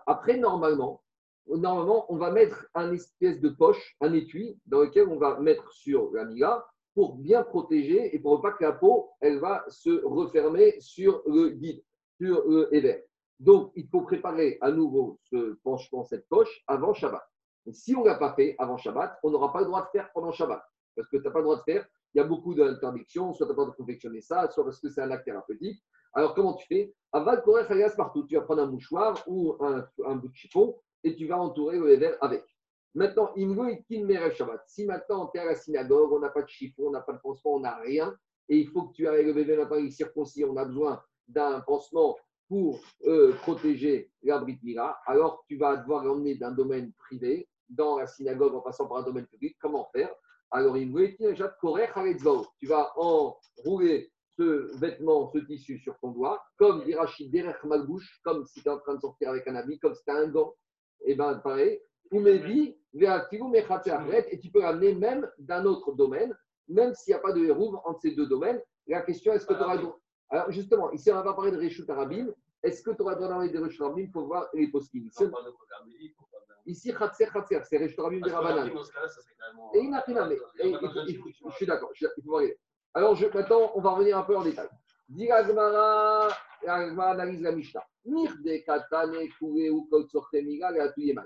Après, normalement, normalement, on va mettre un espèce de poche, un étui, dans lequel on va mettre sur la miga pour bien protéger et pour ne pas que la peau, elle va se refermer sur le guide, sur le éver. Donc, il faut préparer à nouveau ce penchement, cette poche, avant Shabbat. Et si on ne l'a pas fait avant Shabbat, on n'aura pas le droit de faire pendant Shabbat. Parce que tu n'as pas le droit de faire, il y a beaucoup d'interdictions, soit tu n'as pas le droit de confectionner ça, soit parce que c'est un acte thérapeutique. Alors, comment tu fais? Aval courir alias partout. Tu vas prendre un mouchoir ou un, bout de chiffon et tu vas entourer le verre avec. Maintenant, il me veut qu'il merev Shabbat. Si maintenant tu es à la synagogue, on n'a pas de chiffon, on n'a pas de pansement, on n'a rien, et il faut que tu ailles le bébé maintenant, il circoncis, on a besoin d'un pansement pour euh, protéger la Brit Mila, alors tu vas devoir l'emmener d'un domaine privé dans la synagogue en passant par un domaine public. Comment faire? Alors, il qu'il Tu vas enrouler ce vêtement, ce tissu sur ton doigt, comme derrière Malbouche, comme si tu es en train de sortir avec un habit, comme si tu as un gant. Et bien, pareil, ou Mevi, Ve'afilu Mechatse Achret, et tu peux ramener même d'un autre domaine, même s'il n'y a pas de hérouve entre ces deux domaines. La question, est-ce que tu auras Alors justement, ici on va pas parler de Réchut Arabim. Est-ce que tu auras droit d'enlever des Réchut Arabim? Il faut voir les poskim. Ici, Khatser, Khatser, c'est Arabim des Rabanan. Et il n'a rien et- Je suis d'accord, je suis- les- Alors je- maintenant, on va revenir un peu en détail. Dit la Gemara analyse la Mishnah. Mirde katane kureu kol tzortemiga le atuyemai.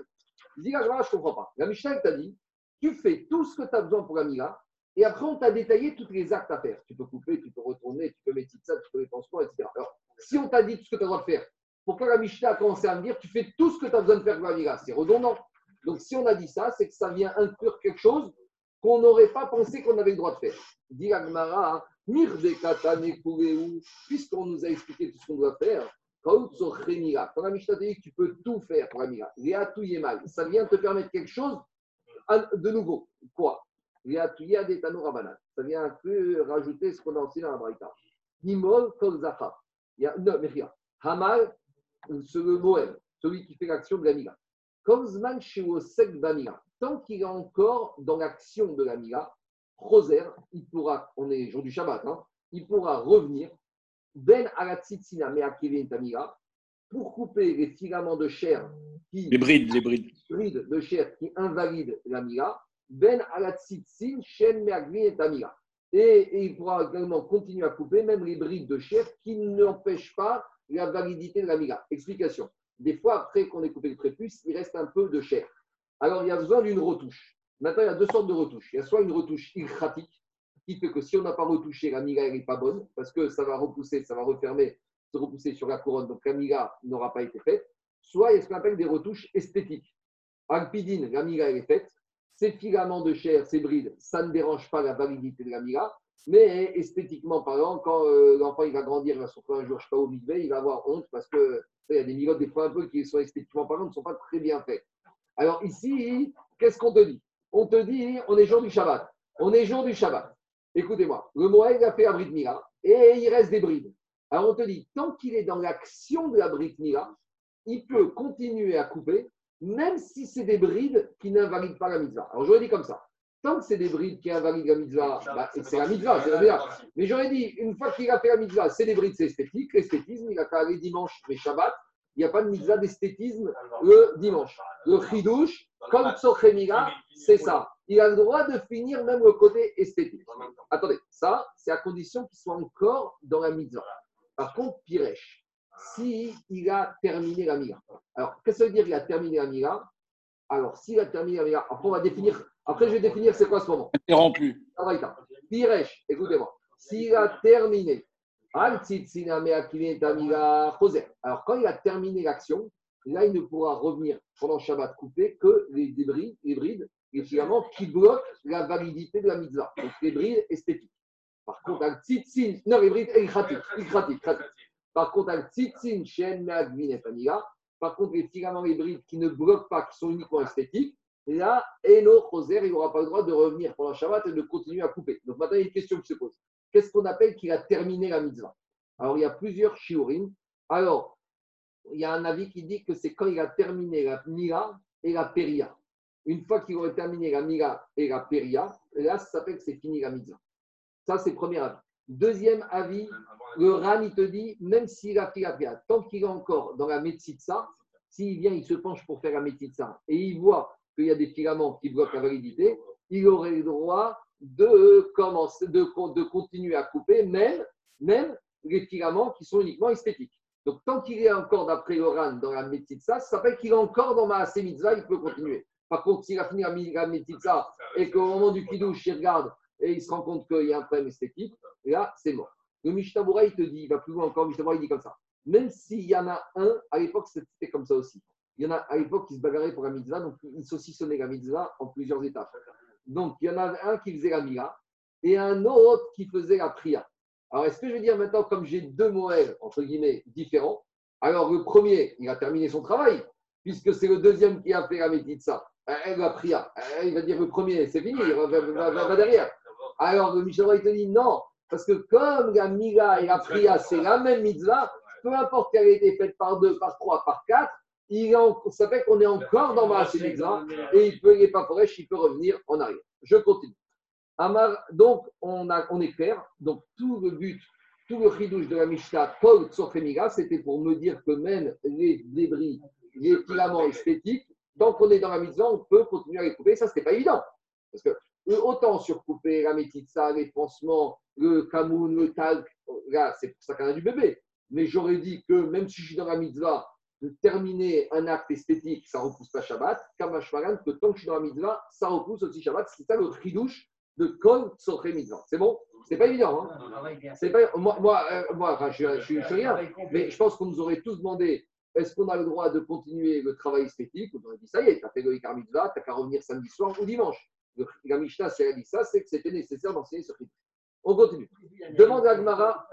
Dit la Gemara, je ne comprends pas. La Mishnah, elle t'a dit, tu fais tout ce que tu as besoin pour la Mila, et après on t'a détaillé tous les actes à faire. Tu peux couper, tu peux retourner, tu peux mettre ça, tu peux les transports, etc. Alors, si on t'a dit tout ce que tu as le droit de faire, pourquoi la Mishnah a commencé à me dire, tu fais tout ce que tu as besoin de faire pour la C'est redondant. Donc si on a dit ça, c'est que ça vient inclure quelque chose qu'on n'aurait pas pensé qu'on avait le droit de faire. Dit Agmara, puisqu'on nous a expliqué tout ce qu'on doit faire, quand la Mishnah te dit que tu peux tout faire pour la mal, ça vient te permettre quelque chose de nouveau. Quoi? Ça vient un peu rajouter ce qu'on a enseigné dans la Braïta. Nimol kol non, mais rien. Hamal, le Moël, celui qui fait l'action de la Mila. Comme Zman Sheosek Bamila. Tant qu'il est encore dans l'action de la Mila, Roser, il pourra, on est jour du Shabbat, hein, il pourra revenir ben alatsitzina me akivin tamila pour couper les filaments de chair qui Les brides, les brides. brides de chair qui invalident la mila, ben alatsitzin shen me akivin tamila. Et, et il pourra également continuer à couper même les brides de chair qui n'empêchent pas la validité de la mila. Explication. Des fois, après qu'on ait coupé le prépuce, il reste un peu de chair. Alors, il y a besoin d'une retouche. Maintenant, il y a deux sortes de retouches. Il y a soit une retouche ilkratique, qui fait que si on n'a pas retouché, la miga n'est pas bonne, parce que ça va repousser, ça va refermer, se repousser sur la couronne, donc la miga n'aura pas été faite. Soit il y a ce qu'on appelle des retouches esthétiques. Alpidine, la elle est faite. Ces filaments de chair, ces brides, ça ne dérange pas la validité de la miga. Mais esthétiquement parlant, quand euh, l'enfant il va grandir, il va se retrouver un jour, je sais pas, au mikvé, il va avoir honte parce que il y a des migotes, des fois un peu, qui sont esthétiquement parlant, ne sont pas très bien faits. Alors ici, qu'est-ce qu'on te dit? On te dit, on est jour du Shabbat. On est jour du Shabbat. Écoutez-moi, le Moël a fait un Brit Mila et il reste des brides. Alors on te dit, tant qu'il est dans l'action de la Brit Mila, il peut continuer à couper, même si c'est des brides qui n'invalident pas la mitzvah. Alors j'aurais dit comme ça. Tant que c'est des brides qui invalident la mitzvah, bah, c'est la mitzvah, c'est la mitzvah. Mais j'aurais dit, une fois qu'il a fait la mitzvah, c'est des brides, c'est esthétique. L'esthétisme, il a qu'à aller dimanche, mais Shabbat, il n'y a pas de mitzvah d'esthétisme le dimanche. Le chidouche, comme Tsochemila, c'est ça. Il a le droit de finir même le côté esthétique. Attendez, ça, c'est à condition qu'il soit encore dans la mitzvah. Par contre, Piresh, si il a terminé la mira. Alors, qu'est-ce que ça veut dire qu'il a terminé la mira Alors, s'il a terminé la mira, après on va définir, après je vais définir c'est quoi ce moment. Interrompu. Piresh, écoutez-moi. S'il a terminé, alors quand il a terminé l'action, là il ne pourra revenir pendant Shabbat coupé que les débris, les brides, les filaments qui bloquent la validité de la mitzvah. Donc les brides esthétiques. Par contre, Al Tzitzin, non, les brides ilkratik, ilkratik. Par contre, Al Tzitzin et par contre, les filaments, les brides qui ne bloquent pas, qui sont uniquement esthétiques, là, Eno Choser, il n'aura pas le droit de revenir pendant Shabbat et de continuer à couper. Donc maintenant, il y a une question qui se pose. Qu'est-ce qu'on appelle qu'il a terminé la mitzvah? Alors, il y a plusieurs shiurim. Alors, il y a un avis qui dit que c'est quand il a terminé la mira et la peria. Une fois qu'il aurait terminé la mira et la peria, là, ça s'appelle que c'est fini la mitzvah. Ça, c'est le premier avis. Deuxième avis, le Ran, te dit, même s'il a fait la peria, tant qu'il est encore dans la métzitza, s'il vient, il se penche pour faire la métzitza et il voit qu'il y a des filaments qui bloquent la validité, il aurait le droit de, commencer, de, de continuer à couper, même, même les filaments qui sont uniquement esthétiques. Donc, tant qu'il est encore, d'après Oran, dans la métitza, ça s'appelle qu'il est encore dans ma mitzvah, il peut continuer. Par contre, s'il a fini la, la métitza et qu'au moment du kidouche, il regarde et il se rend compte qu'il y a un problème esthétique, là, c'est mort. Le Mishtabura, il te dit, il va plus loin encore, Mishtabura, il dit comme ça. Même s'il y en a un, à l'époque, c'était comme ça aussi. Il y en a à l'époque qui se bagarraient pour la mitzvah, donc ils saucissonnaient la mitzvah en plusieurs étapes. Donc, il y en avait un qui faisait la mira et un autre qui faisait la priya. Alors, est-ce que je vais dire maintenant, comme j'ai deux Moël, entre guillemets, différents, alors le premier, il a terminé son travail, puisque c'est le deuxième qui a fait la métitza, la priya. Il va dire le premier, c'est fini, il va, va derrière. Alors, le Michel il te dit non, parce que comme la mira et la priya, c'est la même mitzvah, peu importe qu'elle ait été faite par deux, par trois, par quatre, il fait qu'on est encore dans Maasé Mitzvah et il peut, il n'est pas Foresh, il peut revenir en arrière. Je continue. Amar, donc, on, est clair. Donc, tout le but, tout le chidouche de la Mishnah, Paul Tsofemiga, c'était pour me dire que même les débris, les filaments esthétiques, tant qu'on est dans la mitzvah, on peut continuer à les couper. Ça, ce pas évident. Parce que euh, autant surcouper la métitsa, les pansements, le camoun, le talc, là, c'est pour ça qu'on a du bébé. Mais j'aurais dit que même si je suis dans la mitzvah, de terminer un acte esthétique, ça repousse pas Shabbat. Kamashmaran, que tant que je suis dans la mitzvah, ça repousse aussi Shabbat. C'est ça le chidouche de Kol Soche Mitzvah. C'est bon? C'est pas évident. Hein? C'est pas, moi, moi, euh, moi enfin, je, suis rien. Mais je pense qu'on nous aurait tous demandé est-ce qu'on a le droit de continuer le travail esthétique? On aurait dit ça y est, tu as fait le Mitzvah, tu n'as qu'à revenir samedi soir ou dimanche. Le, la Mishnah, si elle a dit ça, c'est que c'était nécessaire d'enseigner ce chidouche. On continue. Demande à Gemara.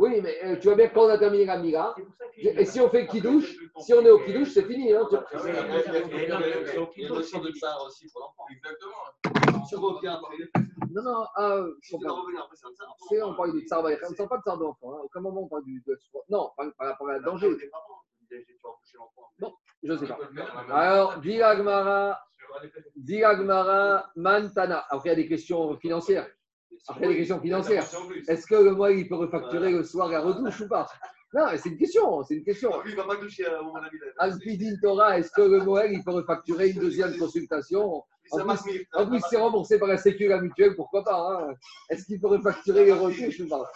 Oui, mais euh, tu vois bien que quand on a terminé la Mira, et si on fait le Kidouche, si on est au Kidouche, c'est fini. Hein, tu- Il y a une notion de aussi pour l'enfant. Exactement. Tu reviens après. Non, non, ah, euh, je comprends. c'est on parle du tsar. On ne parle pas de tsar d'enfant. Hein. Aucun moment on parle du. de- non, pas par rapport à un danger. Bon, je ne sais pas. La main. Alors, dit Agmara, dit Agmara, Mantana. Après, il y a des questions financières. Après, des questions financières. Est-ce que le mois, il peut refacturer le soir la retouche ou pas? Non, mais c'est une question. C'est une question. Lui, il ne va pas toucher à mon avis. Torah, est-ce que le Moël, il peut refacturer une deuxième consultation? En plus, en plus, c'est remboursé par la Sécu la mutuelle, pourquoi pas hein? Est-ce qu'il peut refacturer les retouches ou pas?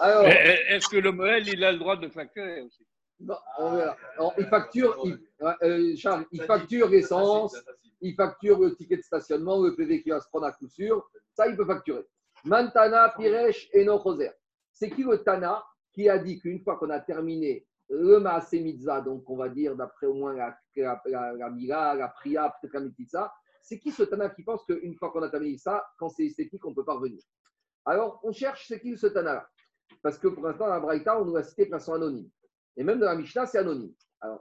Alors, Eh, Est-ce que le Moël, il a le droit de facturer aussi? Bon, on verra. Alors, il facture, il, euh, Charles, il facture l'essence, il facture le ticket de stationnement, le PV qui va se prendre à coup sûr. Ça, il peut facturer. Mantana, Piresh et Nochoser. C'est qui le Tana qui a dit qu'une fois qu'on a terminé le Maasé donc on va dire d'après au moins la, la, la, la la Priya, peut-être la c'est qui ce Tana qui pense qu'une fois qu'on a terminé ça, quand c'est esthétique, on ne peut pas revenir? Alors, on cherche c'est qui ce Tana Parce que pour l'instant, la Braïta, on nous l'a cité de façon anonyme. Et même dans la Mishnah, c'est anonyme. Alors.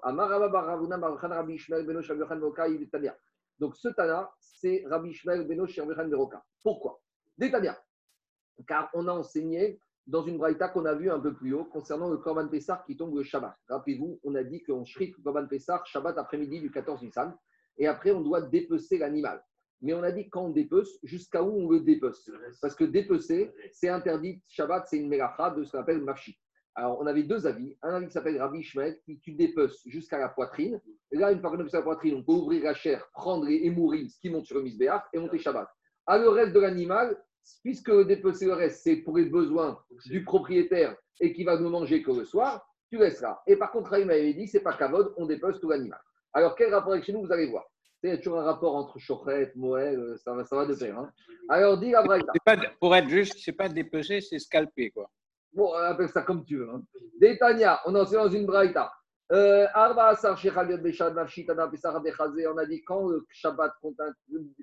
Donc, ce Tana, c'est Rabbi Ishmael Beno Shabirchan Veroka. Pourquoi? Détania. Car on a enseigné dans une braïta qu'on a vue un peu plus haut concernant le Korban Pessah qui tombe le Shabbat. Rappelez-vous, on a dit qu'on shrik le Korban Pessah Shabbat après-midi du 14 Nissan et après on doit dépecer l'animal. Mais on a dit quand on dépece, jusqu'à où on le dépece. Parce que dépecer, c'est interdit. Shabbat, c'est une mélacha de ce qu'on appelle. Alors, on avait deux avis. Un avis qui s'appelle Rabbi Ishmael, qui tu dépeces jusqu'à la poitrine. Et là, une fois qu'on a la poitrine, on peut ouvrir la chair, prendre et mourir ce qui monte sur le misbéach et monter Shabbat. À le reste de l'animal, puisque dépecer le reste, c'est pour les besoins du propriétaire et qui va ne manger que le soir, tu laisseras. Et par contre, Raïm avait dit, c'est pas kavod, on dépece tout l'animal. Alors, quel rapport avec chez nous, vous allez voir. Il y a toujours un rapport entre Chochet, Moël, euh, ça va, ça va de pair. hein. Alors, dis la Braïta. Pour être juste, c'est pas dépecer, c'est scalper. Quoi. Bon, on appelle ça comme tu veux. Hein. Détania, on en sait dans une braïta. Euh, on a dit quand le Shabbat compte un-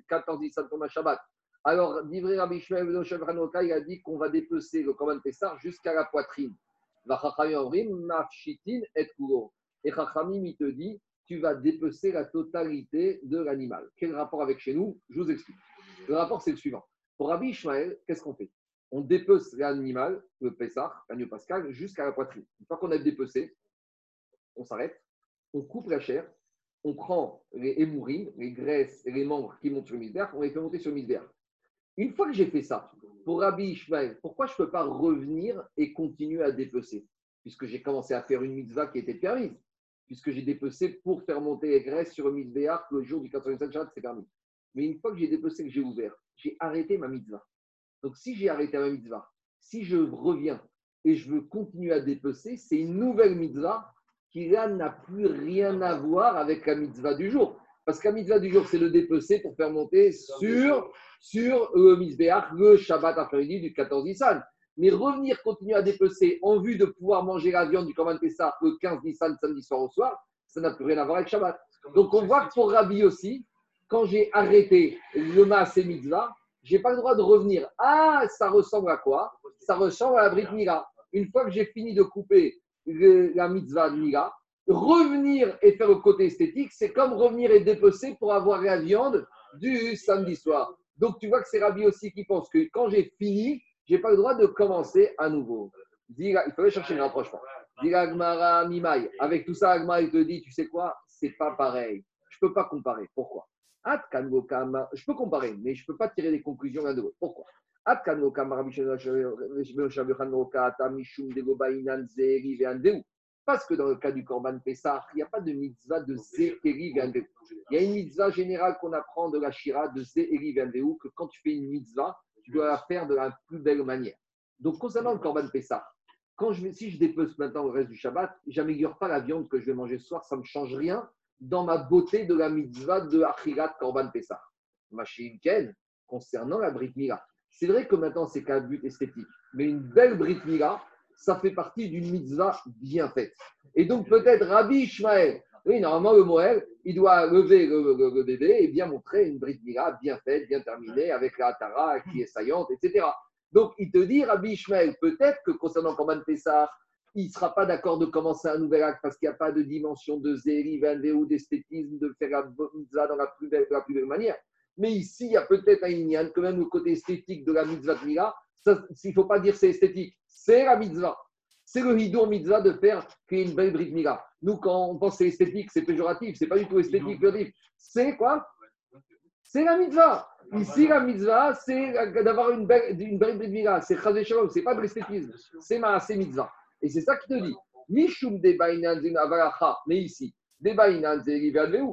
14 Nissan tombe un Shabbat. Alors, Divré Rabbi Shmuel Ben il a dit qu'on va dépecer le Korban Pessah jusqu'à la poitrine. Et Chachamim, il te dit, tu vas dépecer la totalité de l'animal. Quel rapport avec chez nous? Je vous explique. Le rapport, c'est le suivant. Pour Rabbi Ishmael, qu'est-ce qu'on fait? On dépece l'animal, le Pessah, l'agneau pascal, jusqu'à la poitrine. Une fois qu'on a dépecé, on s'arrête, on coupe la chair, on prend les émourines, les graisses et les membres qui montent sur le misbéach, on les fait monter sur le misbéach. Une fois que j'ai fait ça, pour Rabbi Ishmael, pourquoi je ne peux pas revenir et continuer à dépecer? Puisque j'ai commencé à faire une mitzvah qui était permise. Puisque j'ai dépecé pour faire monter les graisses sur le misbéach le jour du 85 Shabbat, c'est permis. Mais une fois que j'ai dépecé, que j'ai ouvert, j'ai arrêté ma mitzvah. Donc si j'ai arrêté ma mitzvah, si je reviens et je veux continuer à dépecer, c'est une nouvelle mitzvah qui là n'a plus rien à voir avec la mitzvah du jour. Parce la mitzvah du jour, c'est le dépecer pour faire monter sur, sur le misbéach, le Shabbat après-midi du 14 Nissan. Mais revenir continuer à dépecer en vue de pouvoir manger la viande du Korban Pessah le 15 Nissan samedi soir au soir, ça n'a plus rien à voir avec Shabbat. Donc on voit que pour Rabbi aussi, quand j'ai arrêté le Maasé Mitzvah, j'ai pas le droit de revenir. Ah, ça ressemble à quoi? Ça ressemble à la Brit Mila. Une fois que j'ai fini de couper le- la mitzvah de Mila, revenir et faire le côté esthétique, c'est comme revenir et dépecer pour avoir la viande du samedi soir. Donc tu vois que c'est Rabbi aussi qui pense que quand j'ai fini, j'ai pas le droit de commencer à nouveau. Il fallait chercher le rapprochement. Avec tout ça, Agmara, il te dit, tu sais quoi C'est pas pareil. Je peux pas comparer. Pourquoi Je peux comparer, mais je peux pas tirer des conclusions l'un de l'autre. Pourquoi Parce que dans le cas du Korban Pessah, il n'y a pas de mitzvah de Zeri Ve'andeu. Il y a une mitzvah générale qu'on apprend de la Shira de Zeri Ve'andeu, que quand tu fais une mitzvah, tu dois la faire de la plus belle manière. Donc, concernant le Korban Pessah, quand je, si je dépece maintenant le reste du Shabbat, j'améliore pas la viande que je vais manger ce soir, ça ne change rien dans ma beauté de la mitzvah de Achirat Korban Pessah. Machine Ken, concernant la Brit Mila. C'est vrai que maintenant c'est qu'un but esthétique, mais une belle Brit Mila, ça fait partie d'une mitzvah bien faite. Et donc peut-être Rabbi Ishmael, oui, normalement le Moël, il doit lever le, bébé et bien montrer une Brit Mila bien faite, bien terminée, avec la Tara qui est saillante, etc. Donc il te dit, Rabbi Ishmael, peut-être que concernant Korban Pessah, il ne sera pas d'accord de commencer un nouvel acte parce qu'il n'y a pas de dimension de zéri, ou d'esthétisme, de faire la mitzvah dans la plus belle manière. Mais ici, il y a peut-être un inyan, quand même le côté esthétique de la mitzvah de Mila. Ça, Il ne faut pas dire c'est esthétique, c'est la mitzvah. C'est le hidour mitzvah de faire une belle bride Mila. Nous, quand on pense que c'est esthétique, c'est péjoratif, c'est pas du tout esthétique, péjoratif. C'est quoi C'est la mitzvah. Ici, la mitzvah, c'est d'avoir une belle, une belle bride Mila. C'est chazé shalom, c'est pas de l'esthétisme, c'est ma c'est mitzvah. Et c'est ça qui te dit. Mishum de. Mais ici,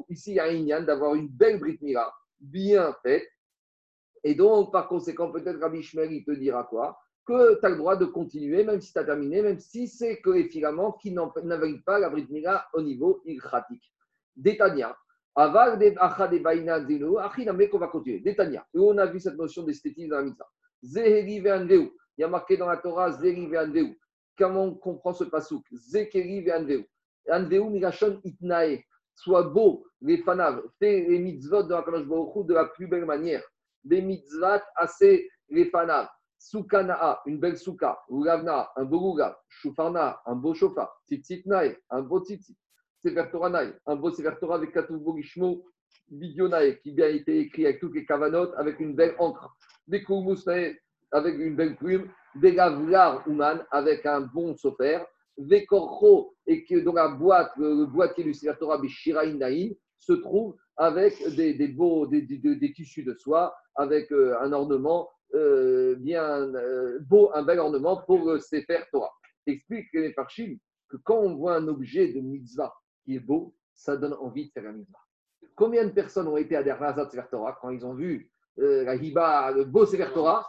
Ici, il y a un d'avoir une belle bride Mila, bien faite. Et donc, par conséquent, peut-être Rabbi Shmer, il te dira quoi? Que tu as le droit de continuer, même si tu as terminé, même si c'est que les filaments qui n'invalident pas la bride Mila au niveau ilchatique. Détania. Aval de bainan zinu, achiname qu'on va continuer. Détania. Et on a vu cette notion d'esthétisme dans la mitzvah. Zeheri ve'andeu. Il y a marqué dans la Torah Zeheri ve'andeu. Comment on comprend ce pasouk? Zekeri ve'andeu. Andeu milachon itnae. Sois beau, les fanav. Fais les mitzvot de la Baruch de la plus belle manière. Des mitzvot assez les fanav. Soukana'a, une belle souka. Ulavna, un beau lulav. Shufarna, un beau chauffard. Tzitzitnae, un beau tzitzit. Sefer Torah Nae, un beau Sefer Torah avec Katuv Bogishmo, Bidyonae, qui bien été écrit avec toutes les kavanot, avec une belle encre. Des avec une belle plume. Des Gavlar Ouman, avec un bon sofer. Des et que dans la boîte, le, boîtier du Sefer Torah Bishiraï Naïm, se trouve avec des, beaux, des tissus de soie, avec euh, un ornement euh, bien euh, beau, un bel ornement pour le Sefer Torah. Explique les Parchim que quand on voit un objet de mitzvah qui est beau, ça donne envie de faire la mitzvah. Combien de personnes ont été à Dervazat Sefer Torah quand ils ont vu euh, la hiba, le beau Sefer Torah,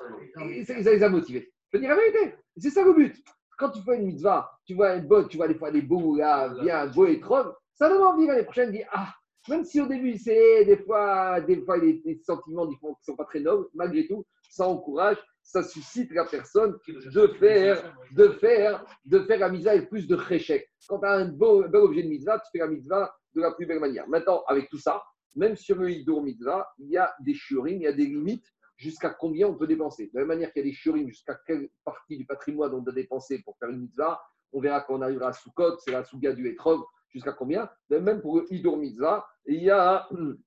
et ça, les a motivés. Je veux dire la vérité, c'est ça le but. Quand tu fais une mitzvah, tu vois une bonne, tu vois des fois des beaux là, bien beaux et trop, ça donne envie l'année prochaine de dire ah, même si au début c'est des fois, des fois des, des sentiments qui ne sont pas très nobles, malgré tout, ça encourage, ça suscite la personne de faire, de faire, de faire la mitzvah avec plus de réchec. Quand tu as un beau, bel objet de mitzvah, tu fais la mitzvah de la plus belle manière. Maintenant, avec tout ça, même sur le hidour mitzvah, il y a des shurim, il y a des limites jusqu'à combien on peut dépenser. De la même manière qu'il y a des shurim, jusqu'à quelle partie du patrimoine on doit dépenser pour faire une mitzvah, on verra quand on arrivera à Sukkot, c'est la Souga du Etrog, jusqu'à combien. De même pour le hidour mitzvah, il y a hum,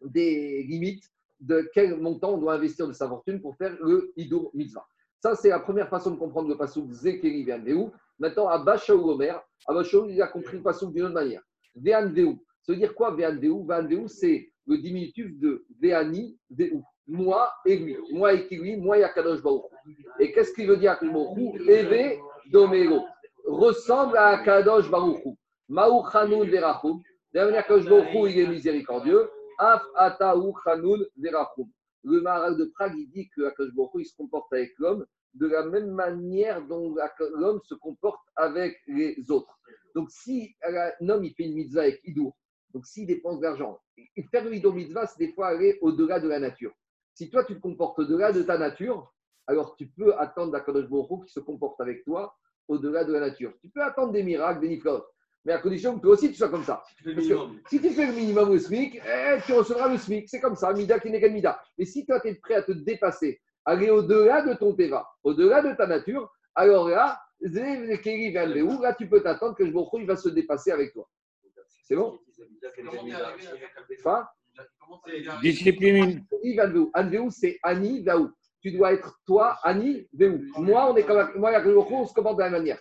des limites de quel montant on doit investir de sa fortune pour faire le hidour mitzvah. Ça, c'est la première façon de comprendre le pasouk Zekeri Ve'anveu. Maintenant, Abba Shaul Omer, Abba Shaul, il a compris le pasouk d'une autre manière. Ve'anveu. Ça veut dire quoi Ve'anveu Ve'anveu, c'est le diminutif de Ve'ani, Ve'u. Moi et lui. Moi et qui lui, moi et Akadosh Baruch. Et qu'est-ce qu'il veut dire Akadosh Baruch Eve Domero. Ressemble à Akadosh Baruch Chanoun Verachum. De la manière Baruch il est miséricordieux. Le Maharal de Prague, dit que il se comporte avec l'homme de la même manière dont l'homme se comporte avec les autres. Donc, si un homme il fait une mitzvah avec Idour, donc s'il dépense de l'argent, faire Idour mitzvah, c'est des fois aller au-delà de la nature. Si toi, tu te comportes au-delà de ta nature, alors tu peux attendre d'Akadosh Baruch qui se comporte avec toi au-delà de la nature. Tu peux attendre des miracles, des niflotes, mais à condition que toi aussi tu sois comme ça. Tu fais le Parce que minimum. si tu fais le minimum au SMIC, eh, tu recevras le SMIC. C'est comme ça, Mida qui n'est qu'un Mida. Mais si toi, tu es prêt à te dépasser, aller au-delà de ton Teva, au-delà de ta nature, alors là, là tu peux t'attendre que le il va se dépasser avec toi. C'est bon? Enfin, Discipline. Anveu, c'est Ani Vaou. Tu dois être toi, Ani Veu. Moi, on est comme moi Akadosh on se comporte de la même manière.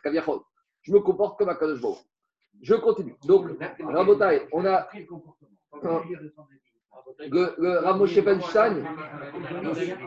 Je me comporte comme un Kadosh Baruch. Je continue. Donc, Rabotai, on a un- le, le Rav Moshe Feinstein,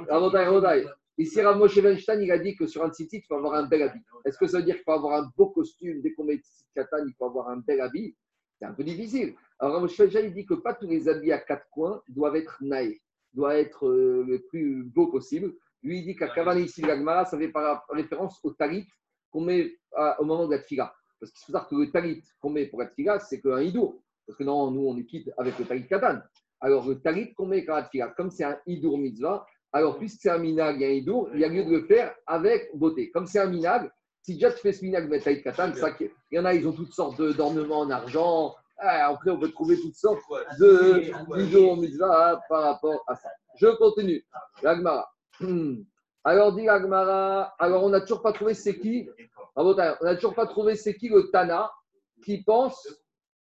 Rabotai, Rabotai. Ici, Rav Moshe Feinstein, il a dit que sur un tzitzit, il faut avoir un bel habit. Est-ce que ça veut dire qu'il faut avoir un beau costume Dès qu'on met tzitzit katan, il faut avoir un bel habit? C'est un peu difficile. Alors, Rav Moshe Feinstein, il dit que pas tous les habits à quatre coins doivent être naïfs, doivent être euh, le plus beau possible. Lui, il dit qu'à Kavan ici, l'Agmara, ça fait par référence au talit qu'on met à- au moment de la tfila. Parce qu'il faut savoir que le talit qu'on met pour la tfila, c'est qu'un hidour. Parce que non, nous, on est quitte avec le talit katan. Alors, le talit qu'on met quand la tfila, comme c'est un hidour mitzvah, alors puisque c'est un minag et un hidour, il y a lieu de le faire avec beauté. Comme c'est un minag, si déjà tu fais ce minag avec talit katan, ça, il y en a, ils ont toutes sortes d'ornements en argent. Ah, après, on peut trouver toutes sortes de hidour mitzvah par rapport à ça. Je continue. L'Agmara. Hmm. Alors, dit l'Agmara, alors on n'a toujours pas trouvé c'est qui On n'a toujours pas trouvé c'est qui le Tana qui pense,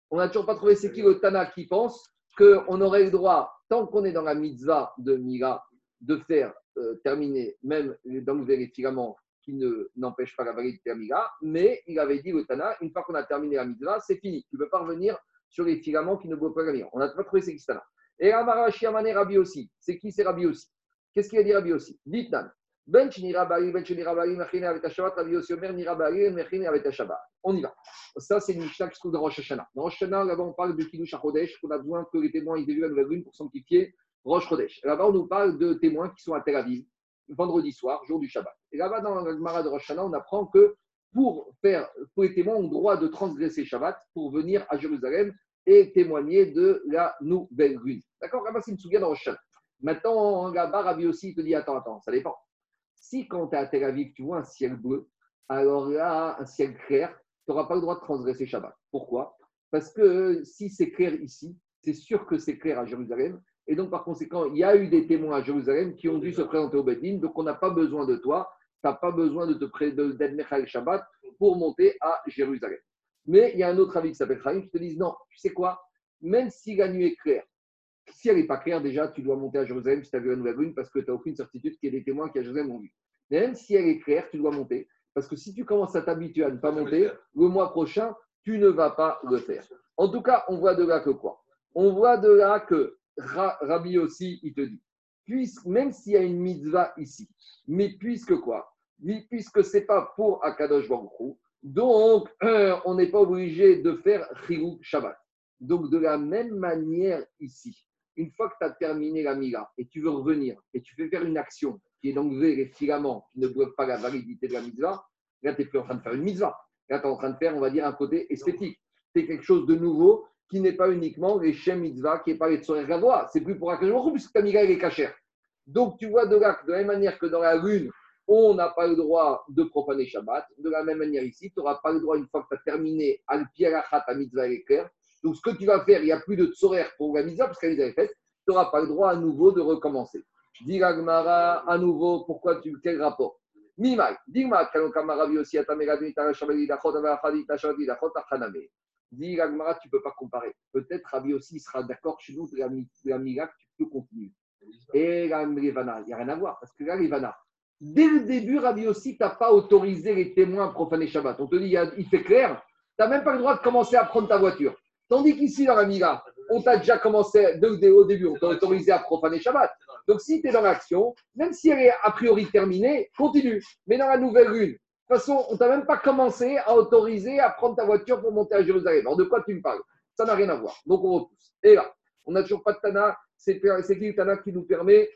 on n'a toujours pas trouvé c'est le Tana qui pense qu'on aurait le droit, tant qu'on est dans la mitzvah de Mira, de faire euh, terminer même d'enlever les filaments qui ne n'empêchent pas la validité de Mira, mais il avait dit le Tana, une fois qu'on a terminé la mitzvah, c'est fini. Tu ne peux pas revenir sur les filaments qui ne bloquent pas la. On n'a pas trouvé c'est qui Tana. Et Amara Shiamane Rabbi aussi. C'est qui c'est Rabbi aussi Qu'est-ce qu'il a dit Rabbi aussi Ditnan. Ben Shinira Bari, Ben Shinira Bari, Mechine avec Shabbat, Rabbi aussi Omer, Nira Bari, Mechine avec Shabbat. On y va. Ça, c'est une Mishnah qui se trouve dans Rosh Hashanah. Dans Rosh Hashanah, là-bas, on parle de Kiddush HaChodesh, qu'on a besoin que les témoins aient vu la nouvelle lune pour sanctifier Rosh Chodesh. Là-bas, on nous parle de témoins qui sont à Tel Aviv, vendredi soir, jour du Shabbat. Et là-bas, dans la Gemara de Rosh Hashanah, on apprend que pour faire, pour les témoins ont le droit de transgresser Shabbat pour venir à Jérusalem et témoigner de la nouvelle lune. D'accord? Là-bas, c'est une souga dans Rosh Hashanah. Maintenant, là-bas, Rabbi aussi, te dit attends, attends, ça dépend. Si quand tu es à Tel Aviv, tu vois un ciel bleu, alors là, un ciel clair, tu n'auras pas le droit de transgresser Shabbat. Pourquoi? Parce que si c'est clair ici, c'est sûr que c'est clair à Jérusalem. Et donc, par conséquent, il y a eu des témoins à Jérusalem qui ont dû se présenter au Bedin. Donc, on n'a pas besoin de toi. Tu n'as pas besoin de te pré- d'être Shabbat pour monter à Jérusalem. Mais il y a un autre avis qui s'appelle Chaim qui te dit non, tu sais quoi? Même si la nuit est claire, si elle n'est pas claire, déjà, tu dois monter à Jérusalem si tu as vu la nouvelle lune parce que tu n'as aucune certitude qu'il y ait des témoins qui à Jérusalem ont vu. Mais même si elle est claire, tu dois monter. Parce que si tu commences à t'habituer à ne pas monter, le mois prochain, tu ne vas pas le faire. En tout cas, on voit de là que quoi? On voit de là que Ra- Rabbi aussi, il te dit, puisque, même s'il y a une mitzvah ici, mais puisque quoi? Puisque ce n'est pas pour Akadosh Baruch donc euh, on n'est pas obligé de faire Chilou Shabbat. Donc de la même manière ici, une fois que tu as terminé la Mila et tu veux revenir et tu fais faire une action qui est d'enlever les filaments qui ne bloquent pas la validité de la mitzvah, là tu n'es plus en train de faire une mitzvah. Là tu es en train de faire, on va dire, un côté esthétique. C'est quelque chose de nouveau qui n'est pas uniquement les Shem mitzvah, qui n'est pas les Tsorer Gavois. C'est plus pour Akadosh puisque ta Mila elle est cachère. Donc tu vois de de la même manière que dans la lune, on n'a pas le droit de profaner Shabbat. De la même manière ici, tu n'auras pas le droit, une fois que tu as terminé al pierachat ta mitzvah claire. Donc ce que tu vas faire, il n'y a plus de tsorer pour la mitzvah, parce qu'elle est faite, tu n'auras pas le droit à nouveau de recommencer. Dis Gmara, à nouveau, pourquoi tu, quel rapport Mimai, Digma, Kalokama Ravi aussi, Achaname. Dis Gmara, tu ne peux pas comparer. Peut-être Ravi aussi sera d'accord chez nous la, la que tu peux continuer. Et la il n'y a rien à voir, parce que Levana, dès le début, Ravi aussi, tu n'as pas autorisé les témoins à profaner Shabbat. On te dit, il fait clair, tu n'as même pas le droit de commencer à prendre ta voiture. Tandis qu'ici, dans la Mila, on t'a déjà commencé, au début, on t'a autorisé à profaner Shabbat. Donc, si tu es dans l'action, même si elle est a priori terminée, continue. Mais dans la nouvelle lune, de toute façon, on t'a même pas commencé à autoriser à prendre ta voiture pour monter à Jérusalem. Alors, de quoi tu me parles? Ça n'a rien à voir. Donc, on repousse. Et là, on n'a toujours pas de Tana. C'est qui le Tana qui nous permet,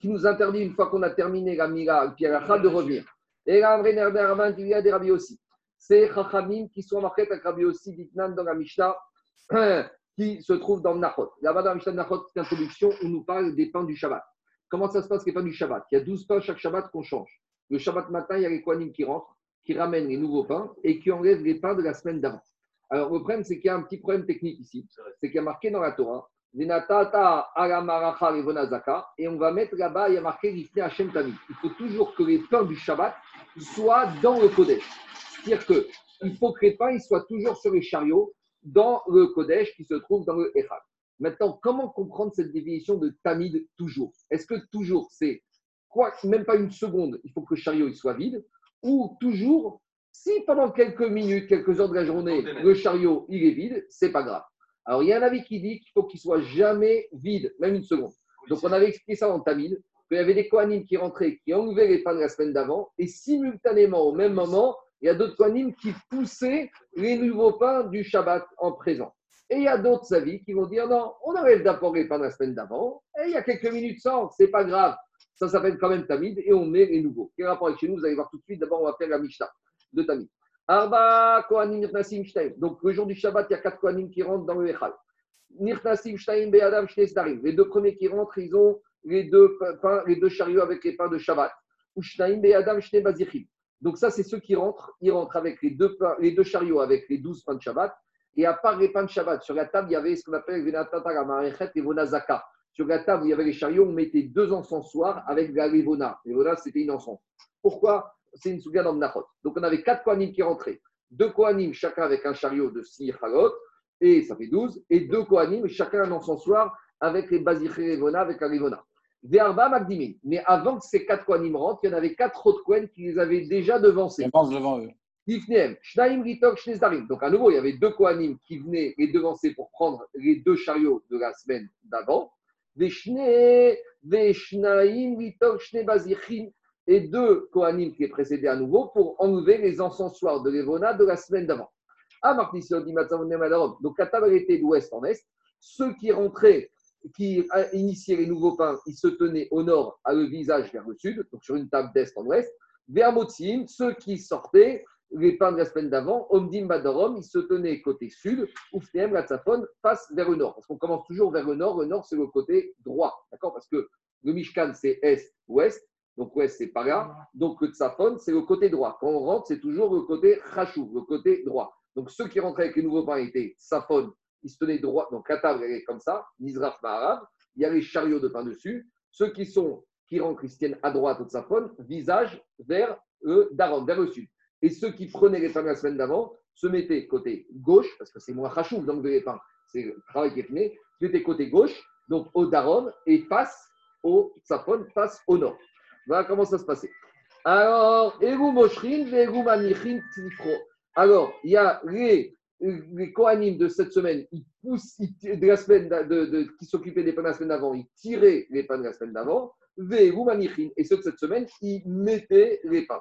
qui nous interdit, une fois qu'on a terminé la Mira, puis la de revenir? Et là, Amré Nerber Aman, il y a des Rabbi aussi. C'est Chachamim qui sont marqués avec Rabbi aussi, dans la Mishnah qui se trouve dans le. Là-bas, dans la Mishnah de Nachot, c'est l'introduction où nous parle des pains du Shabbat. Comment ça se passe les pains du Shabbat? Il y a 12 pains chaque Shabbat qu'on change. Le Shabbat matin, il y a les Kohanim qui rentrent, qui ramènent les nouveaux pains et qui enlèvent les pains de la semaine d'avant. Alors, le problème, c'est qu'il y a un petit problème technique ici. C'est qu'il y a marqué dans la Torah, et on va mettre là-bas, il y a marqué. Il faut toujours que les pains du Shabbat soient dans le Kodesh. C'est-à-dire qu'il faut que les soient toujours sur les chariots dans le Kodesh qui se trouve dans le Echad. Maintenant, comment comprendre cette définition de Tamid toujours? Est-ce que toujours, c'est quoi Même pas une seconde, il faut que le chariot il soit vide, ou toujours, Si pendant quelques minutes, quelques heures de la journée, le chariot il est vide, c'est pas grave. Alors il y a un avis qui dit qu'il faut qu'il soit jamais vide, même une seconde. Donc on avait expliqué ça en Tamil, qu'il y avait des Kohanim qui rentraient, qui enlevaient les pains de la semaine d'avant, et simultanément, au même moment, il y a d'autres Kohanim qui poussaient les nouveaux pains du Shabbat en présent. Et il y a d'autres avis qui vont dire non, on enlève d'abord les pains la semaine d'avant, et il y a quelques minutes sans, c'est pas grave. Ça s'appelle quand même Tamid, et on met les nouveaux. Quel rapport avec chez nous? Vous allez voir tout de suite. D'abord, on va faire la Mishnah de Tamid. Arba Kohanim Nirnasim Shtaim. Donc, le jour du Shabbat, il y a quatre Kohanim qui rentrent dans le Echal. Nirnasim Shtaim Be'adam Shnei Sdarim. Les deux premiers qui rentrent, ils ont les deux, pains, les deux chariots avec les pains de Shabbat. Ou Shtaim Be'adam Shnei Bazichim. Donc, ça, c'est ceux qui rentrent. Ils rentrent avec les deux, chariots avec les douze pains de Shabbat. Et à part les pains de Shabbat, sur la table, il y avait ce qu'on appelle Venatata Marechet et Vonazaka. Sur la table il y avait les chariots, on mettait deux encensoirs avec la Levona. Levona, c'était une encens. Pourquoi? C'est une souga dans Menachot. Donc, on avait quatre Kohanim qui rentraient. Deux Kohanim, chacun avec un chariot de six Halot, et ça fait 12. Et deux Kohanim, chacun un encensoir avec les Baziché Levona, avec la. Verba Magdimin. Mais avant que ces quatre Kohanim rentrent, il y en avait quatre autres Kohanim qui les avaient déjà devancés. Pense devant eux. Donc à nouveau, il y avait deux Kohanim qui venaient les devancer pour prendre les deux chariots de la semaine d'avant. Et deux Kohanim qui les précédaient à nouveau pour enlever les encensoirs de l'Evona de la semaine d'avant. Matzavonem Donc la table était d'ouest en est. Ceux qui rentraient, qui euh, initiaient les nouveaux pains, ils se tenaient au nord, à le visage vers le sud, donc sur une table d'est en ouest. Vers Motsim, ceux qui sortaient, les pains de la semaine d'avant, Omdim Badorom, ils se tenaient côté sud, Oufnem, la Tzafon, face vers le nord. Parce qu'on commence toujours vers le nord, le nord c'est le côté droit, d'accord? Parce que le Mishkan c'est est-ouest, donc ouest c'est par là, donc le Tzafon c'est le côté droit. Quand on rentre, c'est toujours le côté Chachou, le côté droit. Donc ceux qui rentraient avec les nouveaux pains étaient Tzafon, ils se tenaient droit, donc la est comme ça, Nizraf Maharav, il y a les chariots de pain dessus. Ceux qui sont qui rentrent, tiennent à droite au Tzafon, visage vers le Daron, vers le sud. Et ceux qui prenaient les de la semaine d'avant se mettaient côté gauche, parce que c'est moins rachouf donc les pains, c'est le travail qui est fait, se mettaient côté gauche, donc au Daron, et face au Tsafon, face au nord. Voilà comment ça se passait. Alors, Eru Moshrin, Eru Manichin. Alors, il y a les, les Kohanim de cette semaine, ils poussent, ils- de de, qui s'occupaient des pains de la semaine d'avant, ils tiraient les pains de la semaine d'avant. Et ceux de cette semaine, ils mettaient les pains.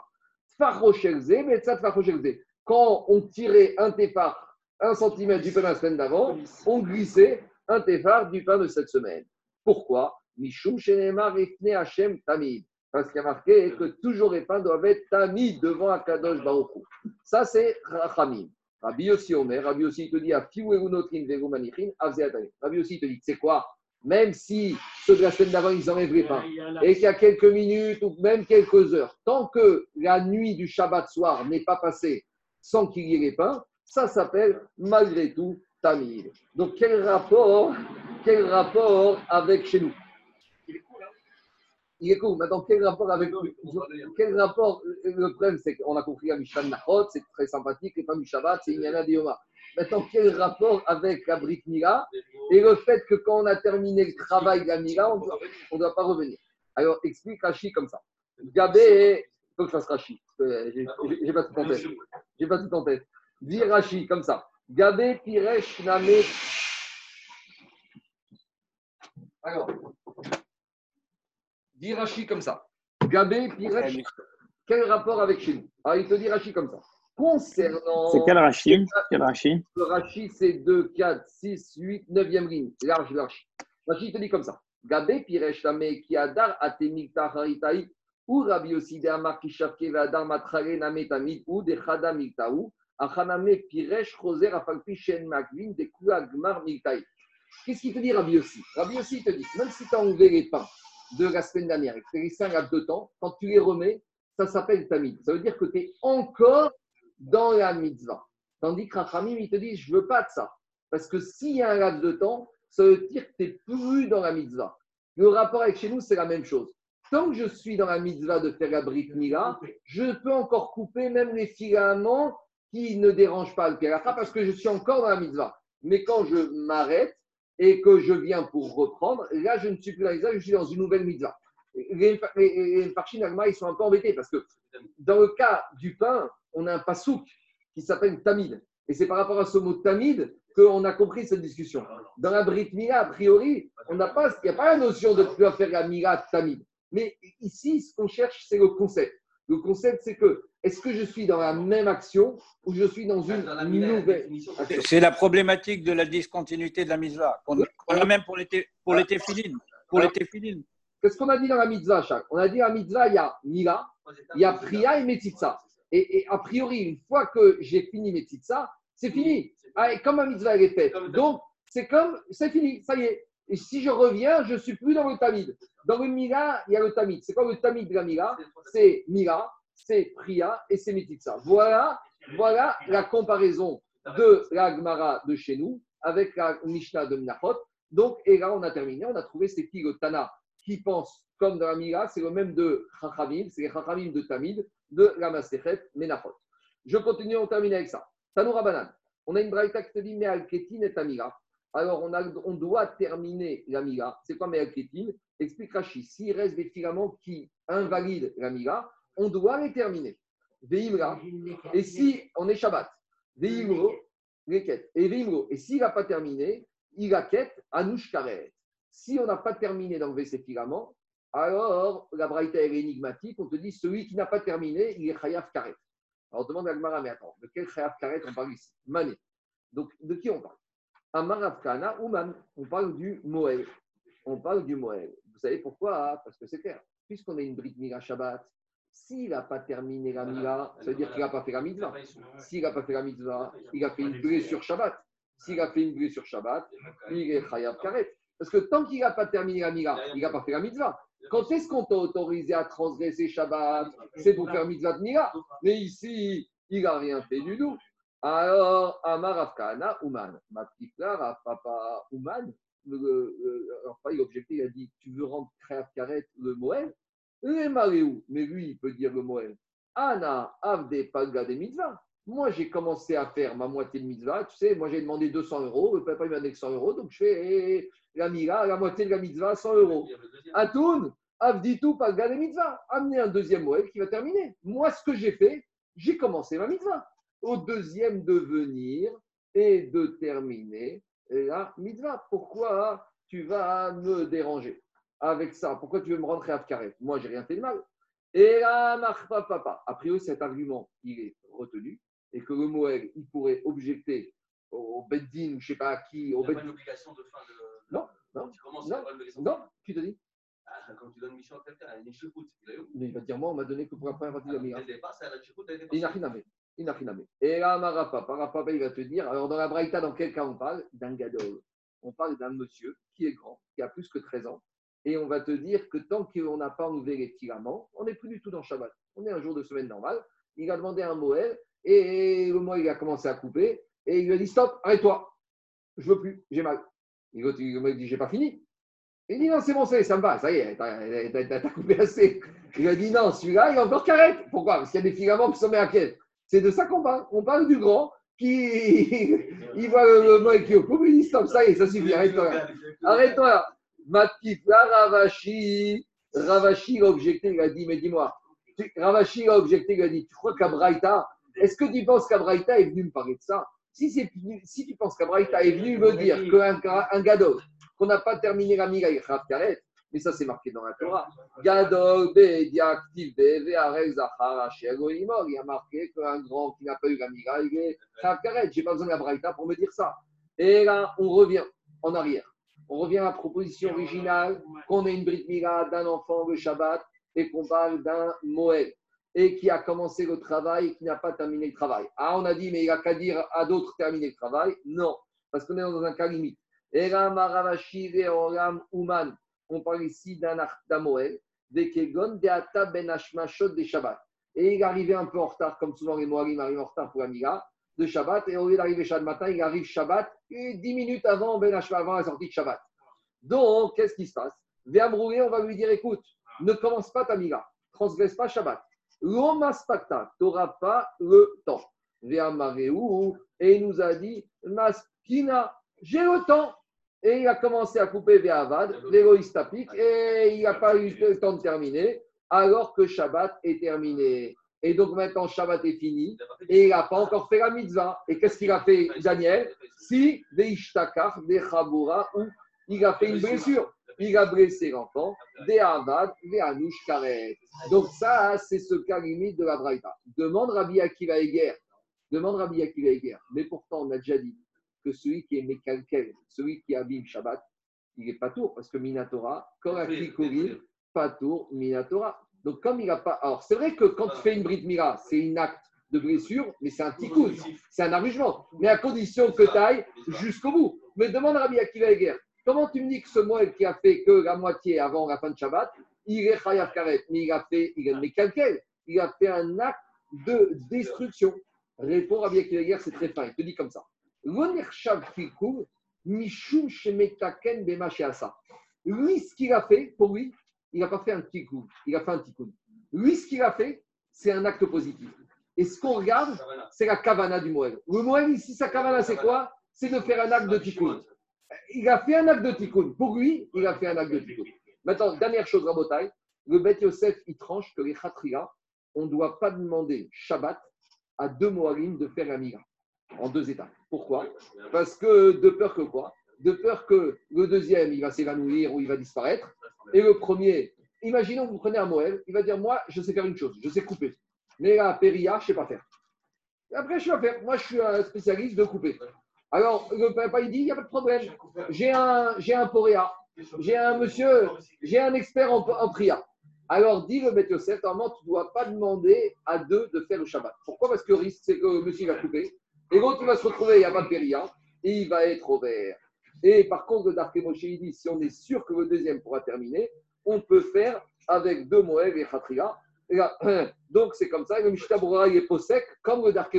Quand on tirait un téphar, un centimètre du pain de la semaine d'avant, on glissait un téphar du pain de cette semaine. Pourquoi? Parce qu'il y a marqué que toujours les pains doivent être Tamid devant Akadosh Baruch. Ça, c'est Rachamim. Rabbi Yossi Omer, Rabbi Yossi il te dit. Rabbi Yossi il te dit, c'est quoi? Même si ceux de la semaine d'avant, ils enlèvent les pains, et qu'il y a quelques minutes ou même quelques heures, tant que la nuit du Shabbat soir n'est pas passée sans qu'il y ait les pains, ça s'appelle malgré tout Tamid. Donc quel rapport, quel rapport avec chez nous? Il est cool. Maintenant, quel rapport avec quel rapport Le problème, c'est qu'on a compris Mishnah de Nahot, c'est très sympathique, les pains du Shabbat, c'est Inyana Dioma. Maintenant, quel rapport avec la Brit Mila et le fait que quand on a terminé le travail de on ne doit, pas revenir Alors, explique Rashi comme ça. Gabé, il faut que je fasse parce que j'ai pas tout en tête. J'ai pas tout en tête. Dis Rashi comme ça. Gabé Piresh Name. Alors, dis Rashi comme ça. Gabé Piresh. Quel rapport avec chez nous Alors, il te dit Rashi comme ça. Concernant. C'est quel rachis Quel rachis Le Rashi, c'est 2, 4, 6, 8, 9e ligne. Large, large. Rashi, te dit comme ça. Gabé Piresh Name qui adar atemikta haritaï. Ou Rabbi Yossi de Amar Kishavke Vadar Matrare Name Tamid ou de Chada Miktaou. Achaname Piresh Choser Afalpi Shen Makvin de Kula Gmar Miktaï. Qu'est-ce qu'il te dit, Rabbi Yossi Rabbi Yossi te dit, même si tu as enlevé les pains de la semaine dernière et que laissé un laps de temps, quand tu les remets, ça s'appelle tamid. Ça veut dire que tu es encore dans la mitzvah. Tandis que Rachamim, il te dit, je veux pas de ça. Parce que s'il y a un laps de temps, ça veut dire que tu n'es plus dans la mitzvah. Le rapport avec chez nous, c'est la même chose. Tant que je suis dans la mitzvah de faire la brit mila, je peux encore couper même les filaments qui ne dérangent pas le kalacha parce que je suis encore dans la mitzvah. Mais quand je m'arrête et que je viens pour reprendre, là, je ne suis plus dans mitzvah, je suis dans une nouvelle mitzvah. Les, les, les ils sont un peu embêtés parce que dans le cas du pain, on a un pasouk qui s'appelle Tamid. Et c'est par rapport à ce mot Tamid qu'on a compris cette discussion. Dans la Brit Mila, a priori, il n'y a pas la notion de faire la Mila Tamid. Mais ici, ce qu'on cherche, c'est le concept. Le concept, c'est que est-ce que je suis dans la même action ou je suis dans une Dans la nouvelle C'est la problématique de la discontinuité de la mitzvah, qu'on a même pour les, pour les téphilines. Pour les téphilines. Qu'est-ce qu'on a dit dans la mitzvah, Jacques? On a dit dans la mitzvah, il y a Mila, il y a Priya et Metitza. Et, et a priori, une fois que j'ai fini Metitza, c'est fini. Ah, et comme ma mitzvah elle est faite. Donc, c'est comme, c'est fini, ça y est. Et si je reviens, je ne suis plus dans le tamid. Dans le Mila, il y a le tamid. C'est quoi le tamid de la Mila? C'est Mila, c'est Priya et c'est Metitza. Voilà, voilà la comparaison de la Gemara de chez nous avec la Mishnah de Menachot. Donc, et là, on a terminé. On a trouvé c'est qui le Tana qui pense comme dans la Mila, c'est le même de Chachamim, c'est les Chachamim de Tamid, de la Masechet Menachot. Je continue, on termine avec ça. Tanoura Banan. On a une braïta qui te dit Me'al-Ketin et Tamila. Alors, on, on doit terminer la Mila. C'est quoi Me'al-Ketin Explique Rashi. S'il reste des filaments qui invalident la Mila, on doit les terminer. Veimra. Et si on est Shabbat, Veimro. Et Veimro. Et s'il n'a pas terminé, il a quête Anouch Karet. Si on n'a pas terminé d'enlever ces filaments, alors la braïta est énigmatique. On te dit celui qui n'a pas terminé, il est Chayav Karet. Alors demande à Gmara, mais attends, de quel Chayav Karet on parle ici? Mané. Donc de qui on parle? Amarav Kana ou Man. On parle du Moël. On parle du Moël. Vous savez pourquoi? Parce que c'est clair. Puisqu'on a une bride Mila Shabbat, s'il n'a pas terminé la Mila, ça veut dire qu'il n'a pas fait la mitzvah. S'il n'a pas fait la mitzvah, il a fait une blessure Shabbat. S'il a fait une blessure Shabbat, il est Chayav Karet. Parce que tant qu'il n'a pas terminé la Mila, il n'a pas fait la mitzvah. Quand est-ce qu'on t'a autorisé à transgresser Shabbat? C'est pour faire mitzvah de Mila. Mais ici, il n'a rien fait du tout. Alors, Amar Afkana, Ouman. Ma petite Rav Papa Ouman, le, le- alors, pas, il a objecté, il a dit Tu veux rendre Créav Karet le Moël? Les Maréou. Mais lui, il peut dire le Moël. Anna, Avde, Palga des mitzvah. Moi, j'ai commencé à faire ma moitié de mitzvah. Tu sais, moi, j'ai demandé 200 euros. Le papa, il m'a donné que 100 euros. Donc, je fais la mira, la moitié de la mitzvah, 100 euros. Atoun, Avditou, Palga des mitzvah. Amenez un deuxième Moël qui va terminer. Moi, ce que j'ai fait, j'ai commencé ma mitzvah. Au deuxième de venir et de terminer la mitzvah. Pourquoi tu vas me déranger avec ça? Pourquoi tu veux me rentrer à carré Moi, j'ai rien fait de mal. Et là, papa. A priori, cet argument, il est retenu et que le Moël, il pourrait objecter au Beddin, je ne sais pas à qui, au Il n'y a pas une obligation de fin de. Non, non, Tu commences non, à Non, qui te dit Ah, Quand tu donnes mission à quelqu'un, il y a une. Il. Mais il va dire, moi, on m'a donné que pour la première partie de la c'est la chicoute, elle est Inachiname. Inachiname. Et là, Marapa, Parapapa, il va te dire, alors dans la Braïta, dans quel cas on parle? D'un gadol. On parle d'un monsieur qui est grand, qui a plus que 13 ans. Et on va te dire que tant qu'on n'a pas enlevé les filaments, on n'est plus du tout dans Shabbat. On est un jour de semaine normal. Il a demandé un Moël et le Moël, il a commencé à couper et il lui a dit Stop, arrête-toi. Je veux plus, j'ai mal. Le Moël dit J'ai pas fini. Il dit Non, c'est bon, ça, ça me va, ça y est, t'as- coupé assez. Il a dit Non, celui-là, il est encore carré. Pourquoi? Parce qu'il y a des filaments qui sont mis à quête. C'est de ça qu'on parle. On parle du grand qui il voit le, le Moël qui coupe, il dit Stop, ça y est, ça suffit, arrête-toi là. Arrête-toi là. Ma petite là, Ravashi, Ravashi a objecté, il a dit, mais dis-moi, Ravashi a objecté, il a dit, tu crois qu'Abraïta, est-ce que tu penses qu'Abraïta est venu me parler de ça? Si, tu penses qu'Abraïta est venu me dire qu'un un Gadol, qu'on n'a pas terminé la Karet, mais ça c'est marqué dans la Torah, Gadol, il y a marqué qu'un grand qui n'a pas eu la Mira, il est Karet, j'ai pas besoin d'Abraïta pour me dire ça. Et là, on revient en arrière. On revient à la proposition originale qu'on ait une Brit Mila d'un enfant le Shabbat et qu'on parle d'un Moël et qui a commencé le travail et qui n'a pas terminé le travail. Ah, on a dit, mais il a qu'à dire à d'autres terminer le travail. Non, parce qu'on est dans un cas limite. Eram Aravashi Veoram Uman. On parle ici d'un Moël, des Kegon, des Ata Ben Hashmashot des Shabbat. Et il arrivé un peu en retard, comme souvent les Moalim arrivent en retard pour la Mila de Shabbat. Et au lieu d'arriver Shabbat matin, il arrive Shabbat et 10 minutes avant, ben avant la sortie de Shabbat. Donc, qu'est-ce qui se passe? Véamroué, on va lui dire écoute, ne commence pas ta Mila, transgresse pas Shabbat. L'omaspakta, tu n'auras pas le temps. Véamareu, et il nous a dit Maskina, j'ai le temps. Et il a commencé à couper Véavad, tapik, et il n'a pas eu le temps de terminer, alors que Shabbat est terminé. Et donc maintenant, Shabbat est fini et il n'a pas encore fait la mitzvah. Et qu'est-ce qu'il a fait, Daniel? Si, Veishtakar, Vechabura, ou il a fait une blessure. Il a blessé l'enfant, des Avad, des Anouch Karet. Donc ça, c'est ce cas limite de la Braïta. Demande Rabbi Akiva Eger. Demande Rabbi Akiva Eger. Mais pourtant, on a déjà dit que celui qui est Mekalkel, celui qui abîme Shabbat, il n'est pas tour, parce que Minatora, Koraki Korim, pas tour, Minatora. Donc, comme il n'a pas. Alors, c'est vrai que quand tu fais une Brit Mira, c'est un acte de blessure, mais c'est un tikkun, c'est un arrangement. Mais à condition que tu ailles jusqu'au bout. Mais demande à Rabbi Akiva Eger, comment tu me dis que ce Moël qui a fait que la moitié avant la fin de Shabbat, il est Chayav Karet, mais il a fait, il a, mais calquel, il a fait un acte de destruction. Répond Rabbi Akiva Eger, c'est très fin, il te dit comme ça. Lui, ce qu'il a fait, pour lui, il n'a pas fait un tikkun, il a fait un tikkun. Lui, ce qu'il a fait, c'est un acte positif. Et ce qu'on regarde, c'est la kavana du Moël. Le Moël, ici, sa kavana, c'est quoi? C'est de faire un acte de tikkun. Il a fait un acte de tikkun. Pour lui, il a fait un acte de tikkun. Maintenant, dernière chose, Rabotai, le Beth Yosef, il tranche que les khatria, on ne doit pas demander Shabbat à deux Moalim de faire la mira en deux étapes. Pourquoi Parce que de peur que quoi De peur que le deuxième, il va s'évanouir ou il va disparaître. Et le premier, imaginons que vous prenez un Moël, il va dire Moi, je sais faire une chose, je sais couper. Mais la péria, je ne sais pas faire. Et après, je sais pas faire. Moi, je suis un spécialiste de couper. Alors, le papa, il dit Il n'y a pas de problème. J'ai un, j'ai un poréa. J'ai un monsieur, j'ai un expert en, en pria. Alors, dit le Beth Yosef, normalement, tu ne dois pas demander à deux de faire le Shabbat. Pourquoi? Parce que le risque, c'est que le monsieur va couper. Et l'autre, il va se retrouver, de péria, et il va être au vert. Et par contre, le Dark il dit si on est sûr que le deuxième pourra terminer, on peut faire avec deux Moël et Khatria. Donc, c'est comme ça. Le Mishnah il est possèque comme le Dark.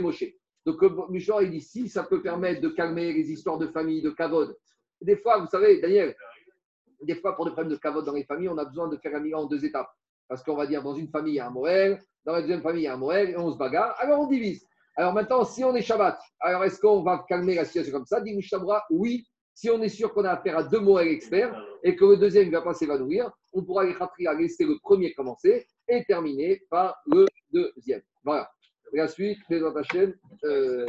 Donc, le Mishnah, il dit si ça peut permettre de calmer les histoires de famille, de kavod. Des fois, vous savez, Daniel, des fois, pour des problèmes de kavod dans les familles, on a besoin de faire un mira en deux étapes. Parce qu'on va dire, dans une famille, il y a un Moël, dans la deuxième famille, il y a un Moël, et on se bagarre. Alors, on divise. Alors maintenant, si on est Shabbat, alors est-ce qu'on va calmer la situation comme ça Dit Mishabra, oui. Si on est sûr qu'on a affaire à deux Moël experts et que le deuxième ne va pas s'évanouir, on pourra les à laisser le premier commencer et terminer par le deuxième. Voilà. La suite, les autres chaîne. Euh...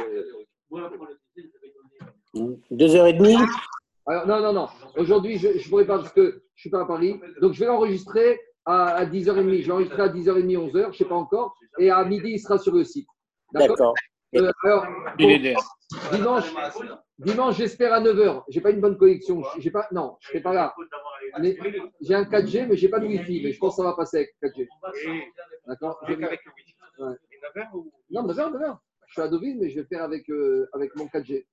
Deux heures et demie Alors, non, non, non. Aujourd'hui, je ne pourrais pas parce que je ne suis pas à Paris. Donc, je vais l'enregistrer à, à 10h30. Je vais l'enregistrer à 10h30, 11h, je ne sais pas encore. Et à midi, il sera sur le site. D'accord. Euh, alors, dimanche, dimanche j'espère à 9h. J'ai pas une bonne connexion. J'ai pas, non, je serai pas là. J'ai un 4G, mais j'ai pas de Wi-Fi. Mais je pense que ça va passer avec 4G. D'accord Je vais- Avec le Wi-Fi. Ouais. Et 9h ou Non, 9h, 9h. Je suis à Deauville, mais je vais faire avec, euh, avec mon 4G.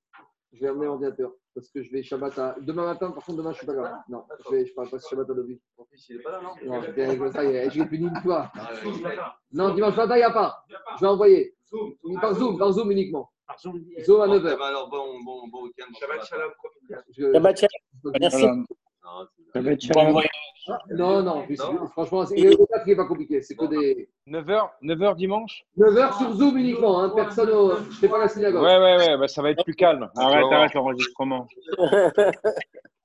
Je vais amener l'ordinateur. Parce que je vais Shabbat à. Demain matin, par contre, demain, je suis pas là. Non, je vais, je parle pas de Shabbat à Deauville. Ton fils, il est pas là, non Non, je vais- ça y est, je l'ai puni une fois. Ah. Non, dimanche matin, il n'y a pas. Je vais envoyer. Par Zoom, par Zoom uniquement. Zoom à Bon, 9h. bah alors, bon, bon, bon week-end. Shabbat. Shalom, Shabbat shalom. Merci. Non, c'est- Shabbat Bon voyage. Non, non, Non. franchement, c'est- le date qui n'est pas compliqué. C'est que des 9h, 9h dimanche 9h sur Zoom uniquement. Hein, personne au. Je fais pas la synagogue. Ouais, ouais, ouais, bah, ça va être plus calme. Arrête, arrête l'enregistrement.